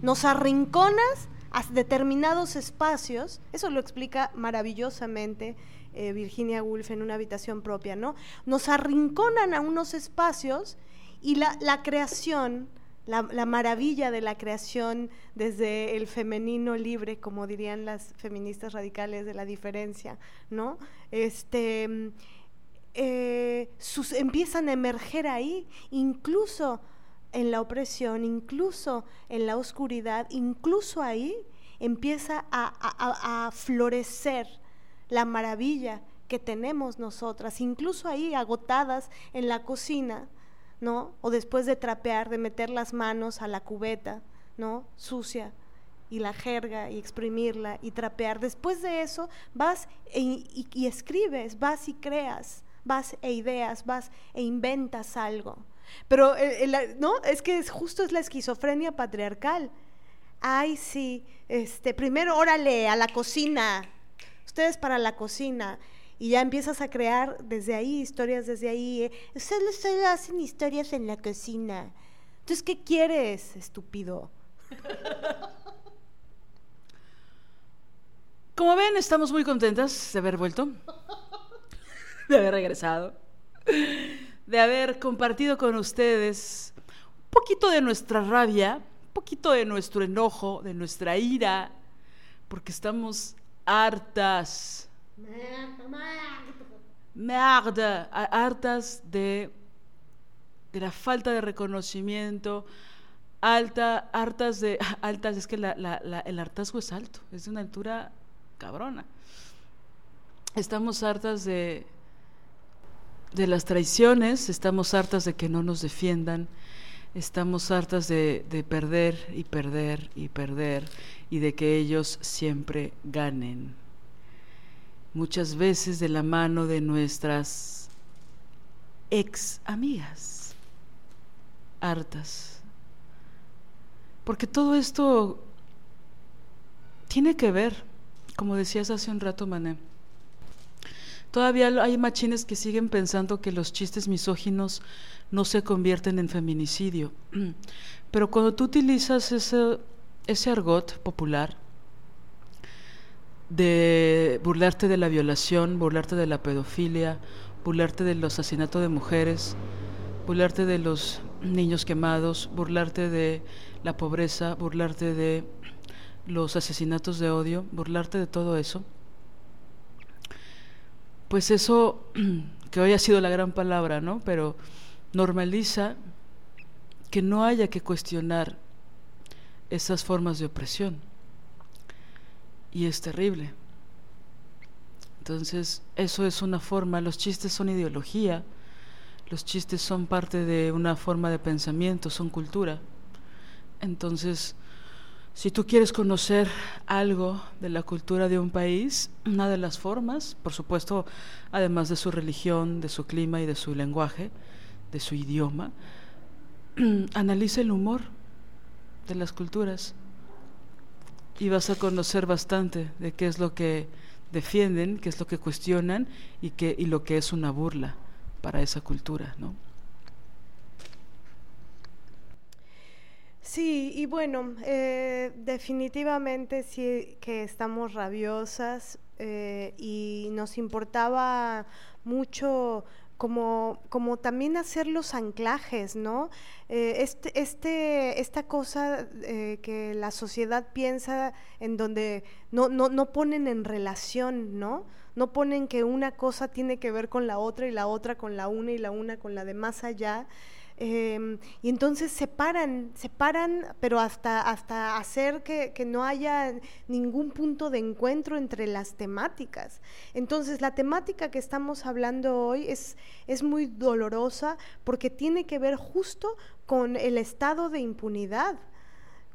nos arrinconas a determinados espacios, eso lo explica maravillosamente eh, Virginia Woolf en una habitación propia, ¿no? Nos arrinconan a unos espacios y la, la creación la, maravilla de la creación desde el femenino libre, como dirían las feministas radicales de la diferencia, ¿no? Este, eh, sus, empiezan a emerger ahí, incluso en la opresión, incluso en la oscuridad, incluso ahí empieza a, a florecer la maravilla que tenemos nosotras, incluso ahí agotadas en la cocina, ¿no? O después de trapear, de meter las manos a la cubeta, ¿no? Sucia y la jerga y exprimirla y trapear. Después de eso vas e, y, escribes, vas y creas, vas e ideas, vas e inventas algo. Pero no, es que es, justo es la esquizofrenia patriarcal. Ay, sí, este, primero órale a la cocina. Ustedes para la cocina y ya empiezas a crear desde ahí historias, desde ahí. Eh, solo, hacen historias en la cocina. Entonces, ¿qué quieres, estúpido? Como ven, estamos muy contentas de haber vuelto, de haber regresado, de haber compartido con ustedes un poquito de nuestra rabia, un poquito de nuestro enojo, de nuestra ira, porque estamos hartas Merde, hartas de, de la falta de reconocimiento, alta, hartas de, altas, es que el hartazgo es alto, es de una altura cabrona. Estamos hartas de, de las traiciones, estamos hartas de que no nos defiendan, estamos hartas de, de perder y perder y perder y de que ellos siempre ganen muchas veces de la mano de nuestras ex amigas, hartas. Porque todo esto tiene que ver, como decías hace un rato, Mané. Todavía hay machines que siguen pensando que los chistes misóginos no se convierten en feminicidio. Pero cuando tú utilizas ese, ese argot popular, de burlarte de la violación, burlarte de la pedofilia, burlarte del asesinato de mujeres, burlarte de los niños quemados, burlarte de la pobreza, burlarte de los asesinatos de odio, burlarte de todo eso, pues eso, que hoy ha sido la gran palabra, ¿no? Pero normaliza que no haya que cuestionar esas formas de opresión y es terrible. Entonces, eso es una forma, los chistes son ideología, los chistes son parte de una forma de pensamiento, son cultura. Entonces, si tú quieres conocer algo de la cultura de un país, una de las formas, por supuesto, además de su religión, de su clima y de su lenguaje, de su idioma, analiza el humor de las culturas y vas a conocer bastante de qué es lo que defienden, qué es lo que cuestionan y, qué, y lo que es una burla para esa cultura, ¿no? Sí, y bueno, eh, definitivamente sí que estamos rabiosas eh, y nos importaba mucho como, como también hacer los anclajes, ¿no? Eh, este, este, esta cosa eh, que la sociedad piensa en donde no, no, no ponen en relación, ¿no? No ponen que una cosa tiene que ver con la otra y la otra con la una y la una con la de más allá. Em, y entonces se paran, pero hasta, hasta hacer que, que, no haya ningún punto de encuentro entre las temáticas. Entonces la temática que estamos hablando hoy es, es muy dolorosa porque tiene que ver justo con el estado de impunidad.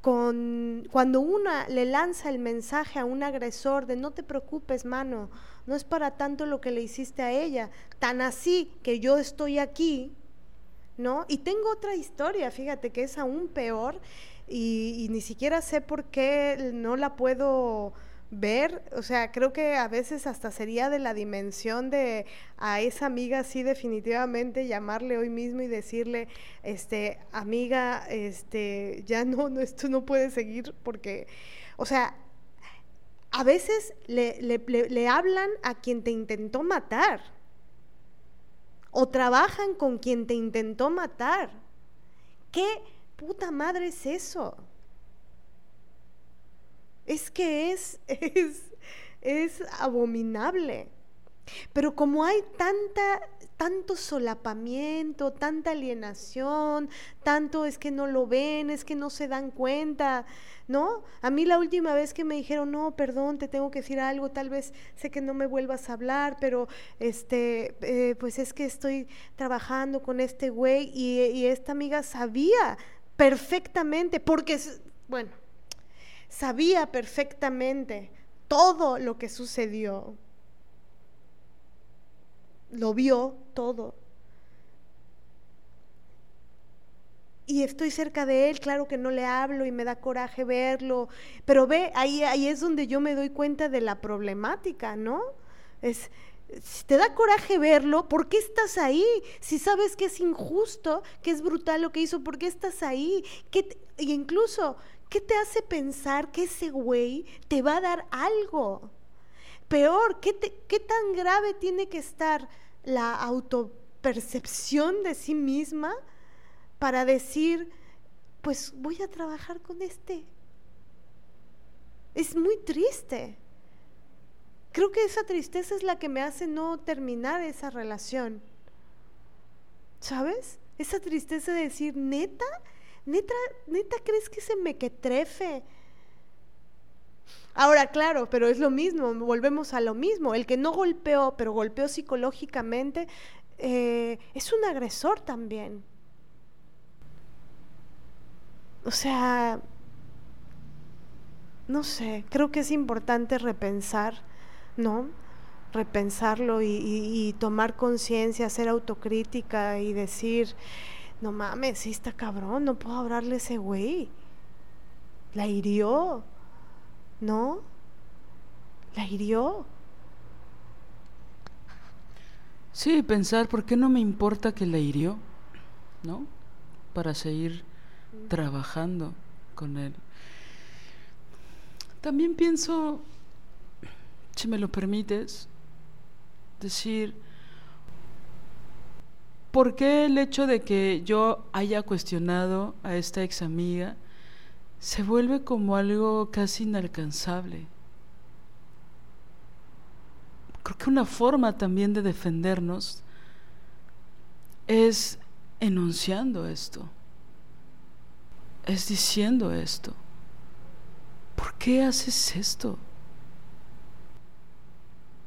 Con, cuando una le lanza el mensaje a un agresor de no te preocupes, mano, no es para tanto lo que le hiciste a ella, tan así que yo estoy aquí, ¿no? Y tengo otra historia, fíjate, que es aún peor y, ni siquiera sé por qué no la puedo ver, o sea, creo que a veces hasta sería de la dimensión de a esa amiga sí definitivamente llamarle hoy mismo y decirle, este, amiga, este, ya no, no esto no puede seguir porque, o sea, a veces le, le hablan a quien te intentó matar o trabajan con quien te intentó matar. ¿Qué puta madre es eso? Es que es, es, es abominable. Pero como hay tanta, tanto solapamiento, tanta alienación, tanto es que no lo ven, es que no se dan cuenta, ¿no? A mí la última vez que me dijeron, no, perdón, te tengo que decir algo, tal vez sé que no me vuelvas a hablar, pero este, eh, pues es que estoy trabajando con este güey y, y esta amiga sabía perfectamente, porque, bueno, sabía perfectamente todo lo que sucedió lo vio todo. Y estoy cerca de él, claro que no le hablo y me da coraje verlo, pero ve, ahí, ahí es donde yo me doy cuenta de la problemática, ¿no? Es, si te da coraje verlo, ¿por qué estás ahí? Si sabes que es injusto, que es brutal lo que hizo, ¿por qué estás ahí? ¿Qué y incluso, ¿qué te hace pensar que ese güey te va a dar algo? Peor, ¿qué, te, ¿qué tan grave tiene que estar la autopercepción de sí misma para decir, pues voy a trabajar con este? Es muy triste. Creo que esa tristeza es la que me hace no terminar esa relación. ¿Sabes? Esa tristeza de decir, neta, neta, neta, ¿crees que se me quetrefe? Ahora, claro, pero es lo mismo, volvemos a lo mismo. El que no golpeó, pero golpeó psicológicamente, eh, es un agresor también. O sea, no sé, creo que es importante repensar, ¿no? Repensarlo y, tomar conciencia, hacer autocrítica y decir, no mames, sí está cabrón, no puedo hablarle a ese güey. La hirió. ¿No? La hirió. Sí, pensar, ¿por qué no me importa que la hirió? ¿No? Para seguir trabajando con él. También pienso, si me lo permites, decir, ¿por qué el hecho de que yo haya cuestionado a esta ex amiga se vuelve como algo casi inalcanzable. Creo que una forma también de defendernos es enunciando esto, es diciendo esto. ¿Por qué haces esto?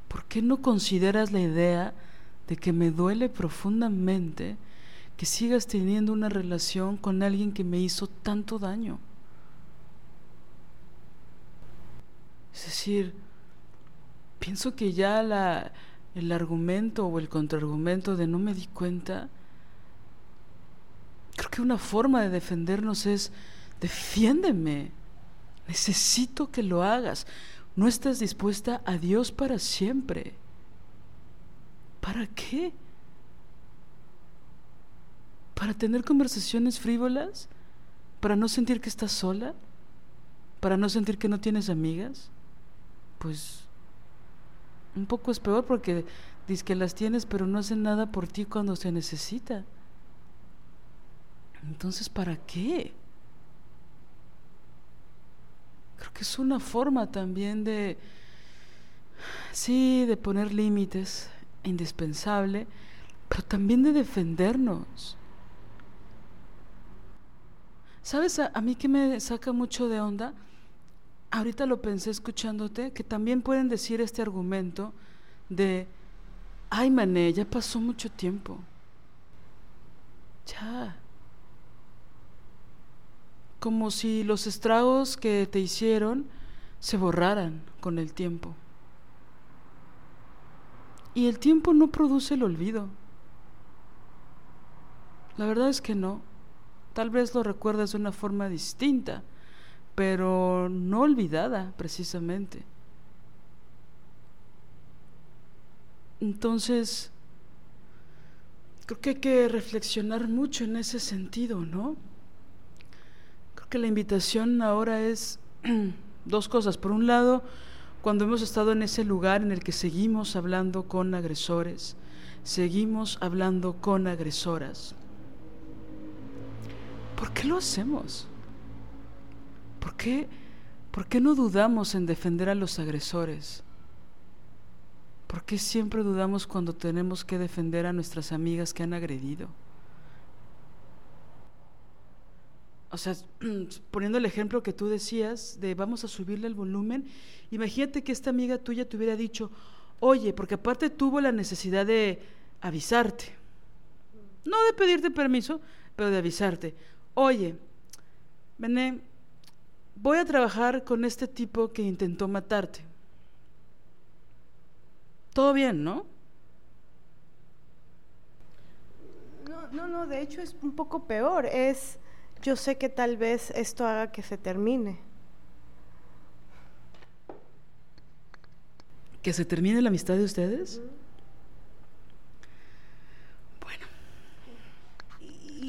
¿Por qué no consideras la idea de que me duele profundamente que sigas teniendo una relación con alguien que me hizo tanto daño? Es decir, pienso que ya la, el argumento o el contraargumento de no me di cuenta, creo que una forma de defendernos es, defiéndeme, necesito que lo hagas, no estás dispuesta a Dios para siempre. ¿Para qué? ¿Para tener conversaciones frívolas? para no sentir que estás sola, para no sentir que no tienes amigas, pues un poco es peor porque dices que las tienes pero no hacen nada por ti cuando se necesita. Entonces, ¿para qué? Creo que es una forma también de, sí, de poner límites, indispensable, pero también de defendernos. ¿Sabes a, mí que me saca mucho de onda? Ahorita lo pensé escuchándote, que también pueden decir este argumento de, ay, mané, ya pasó mucho tiempo. Ya. Como si los estragos que te hicieron se borraran con el tiempo. Y el tiempo no produce el olvido. La verdad es que no. Tal vez lo recuerdas de una forma distinta, pero no olvidada precisamente. Entonces, creo que hay que reflexionar mucho en ese sentido, ¿no? Creo que la invitación ahora es dos cosas. Por un lado, cuando hemos estado en ese lugar en el que seguimos hablando con agresores, seguimos hablando con agresoras, ¿Por qué lo hacemos? ¿Por qué, ¿Por qué no dudamos en defender a los agresores? ¿Por qué siempre dudamos cuando tenemos que defender a nuestras amigas que han agredido? O sea, poniendo el ejemplo que tú decías de vamos a subirle el volumen, imagínate que esta amiga tuya te hubiera dicho, oye, porque aparte tuvo la necesidad de avisarte, no de pedirte permiso, pero de avisarte, oye, Bené, voy a trabajar con este tipo que intentó matarte. Todo bien, ¿no? No, no, no, de hecho es un poco peor. Es, yo sé que tal vez esto haga que se termine. ¿Que se termine la amistad de ustedes?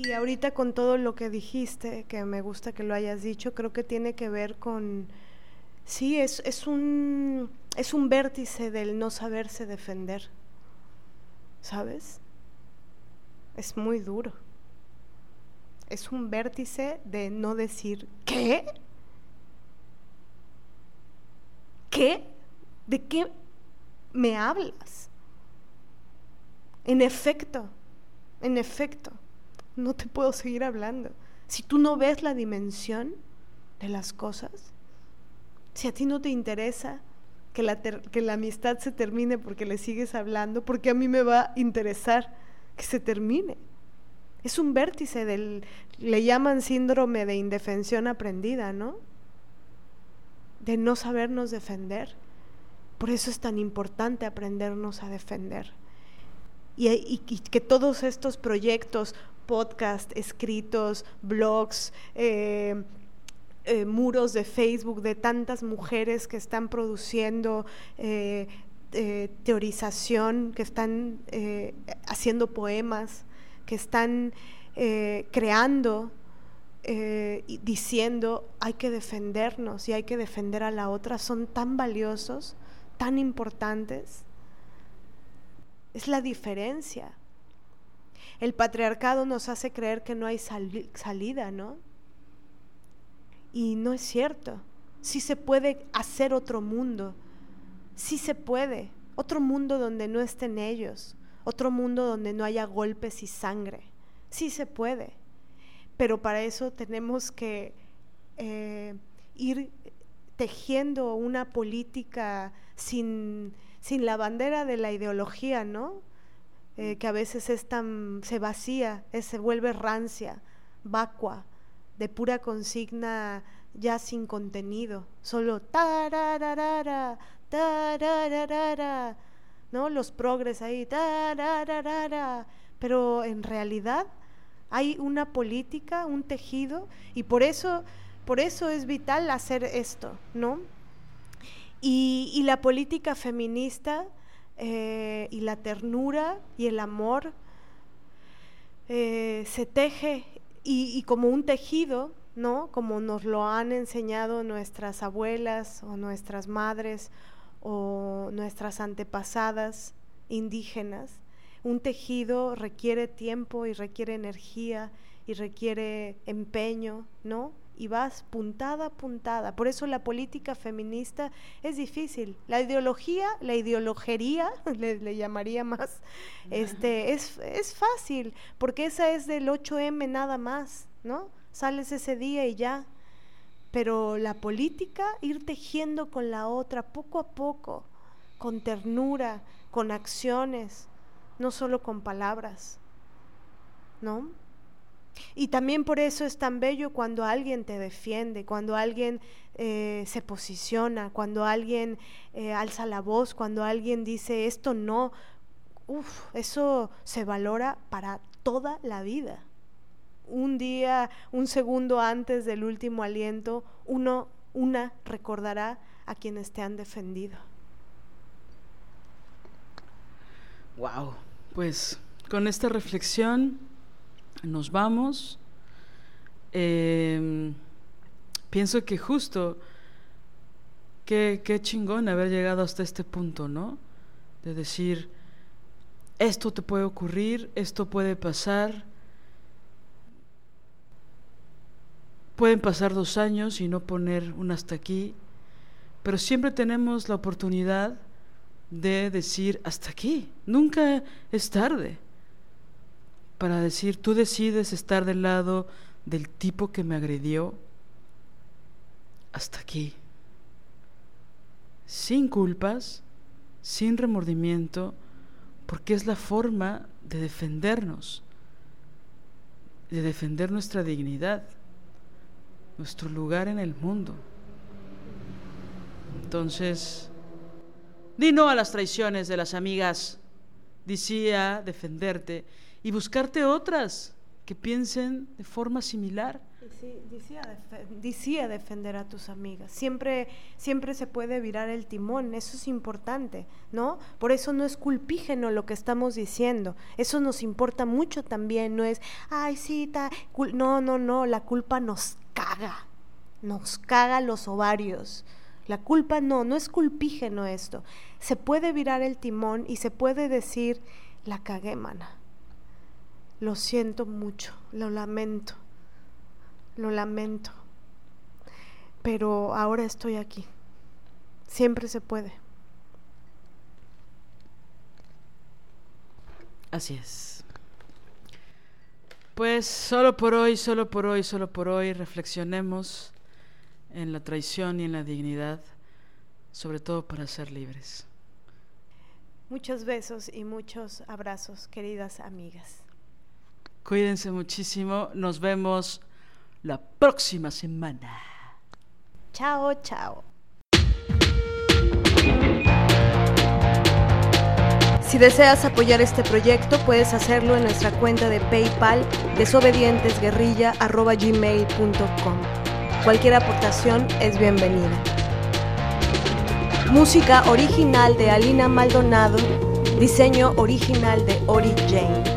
Y ahorita con todo lo que dijiste, que me gusta que lo hayas dicho, creo que tiene que ver con, sí, es, es, un, es un vértice del no saberse defender, ¿sabes? Es muy duro. Es un vértice de no decir, ¿qué? ¿Qué? ¿De qué me hablas? En efecto, en efecto no te puedo seguir hablando. Si tú no ves la dimensión de las cosas, si a ti no te interesa que la, que la amistad se termine porque le sigues hablando, porque a mí me va a interesar que se termine. Es un vértice del, le llaman síndrome de indefensión aprendida, ¿no? De no sabernos defender. Por eso es tan importante aprendernos a defender. Y, y, que todos estos proyectos podcasts, escritos, blogs, eh, eh, muros de Facebook de tantas mujeres que están produciendo eh, teorización, que están haciendo poemas, que están creando y diciendo hay que defendernos y hay que defender a la otra, son tan valiosos, tan importantes. Es la diferencia el patriarcado nos hace creer que no hay salida, ¿no? Y no es cierto. Sí se puede hacer otro mundo. Sí se puede. Otro mundo donde no estén ellos. Otro mundo donde no haya golpes y sangre. Sí se puede. Pero para eso tenemos que eh, ir tejiendo una política sin, sin la bandera de la ideología, ¿no? Eh, que a veces es tan, se vacía, se vuelve rancia, vacua, de pura consigna ya sin contenido, solo tararara, tararara, ¿no? Los progres ahí, tararara, pero en realidad hay una política, un tejido, y por eso, por eso es vital hacer esto, ¿no? Y la política feminista eh, y la ternura y el amor eh, se teje y, como un tejido ¿no? Como nos lo han enseñado nuestras abuelas o nuestras madres o nuestras antepasadas indígenas. Un tejido requiere tiempo y requiere energía y requiere empeño, ¿no? Y vas puntada a puntada. Por eso la política feminista es difícil. La ideología, la ideologería, le, le llamaría más, este, es, es fácil, porque esa es del 8M nada más, ¿no? Sales ese día y ya. Pero la política, ir tejiendo con la otra poco a poco, con ternura, con acciones, no solo con palabras, ¿no? Y también por eso es tan bello cuando alguien te defiende, cuando alguien eh, se posiciona, cuando alguien eh, alza la voz, cuando alguien dice esto no. Uf, eso se valora para toda la vida. Un día, un segundo antes del último aliento, uno, una recordará a quienes te han defendido. Wow, pues con esta reflexión nos vamos. Eh, pienso que justo, qué, qué chingón haber llegado hasta este punto, ¿no? De decir, esto te puede ocurrir, esto puede pasar. Pueden pasar dos años y no poner un hasta aquí, pero siempre tenemos la oportunidad de decir hasta aquí. Nunca es tarde para decir, tú decides estar del lado del tipo que me agredió hasta aquí. Sin culpas, sin remordimiento, porque es la forma de defendernos, de defender nuestra dignidad, nuestro lugar en el mundo. Entonces, di no a las traiciones de las amigas, decía defenderte y buscarte otras que piensen de forma similar. Sí, decía, defender a tus amigas. Siempre, siempre se puede virar el timón, eso es importante, ¿no? Por eso no es culpígeno lo que estamos diciendo. Eso nos importa mucho también, no es, ay, sí, ta, no, no, no, la culpa nos caga, nos caga los ovarios. La culpa no, no es culpígeno esto. Se puede virar el timón y se puede decir, la cagué, mana lo siento mucho, lo lamento, lo lamento. Pero ahora estoy aquí. Siempre se puede. Así es. Pues solo por hoy, solo por hoy, solo por hoy reflexionemos en la traición y en la dignidad, sobre todo para ser libres. Muchos besos y muchos abrazos, queridas amigas. Cuídense muchísimo. Nos vemos la próxima semana. Chao, chao. Si deseas apoyar este proyecto, puedes hacerlo en nuestra cuenta de PayPal desobedientesguerrilla.gmail.com. Cualquier aportación es bienvenida. Música original de Alina Maldonado, diseño original de Ori Jane.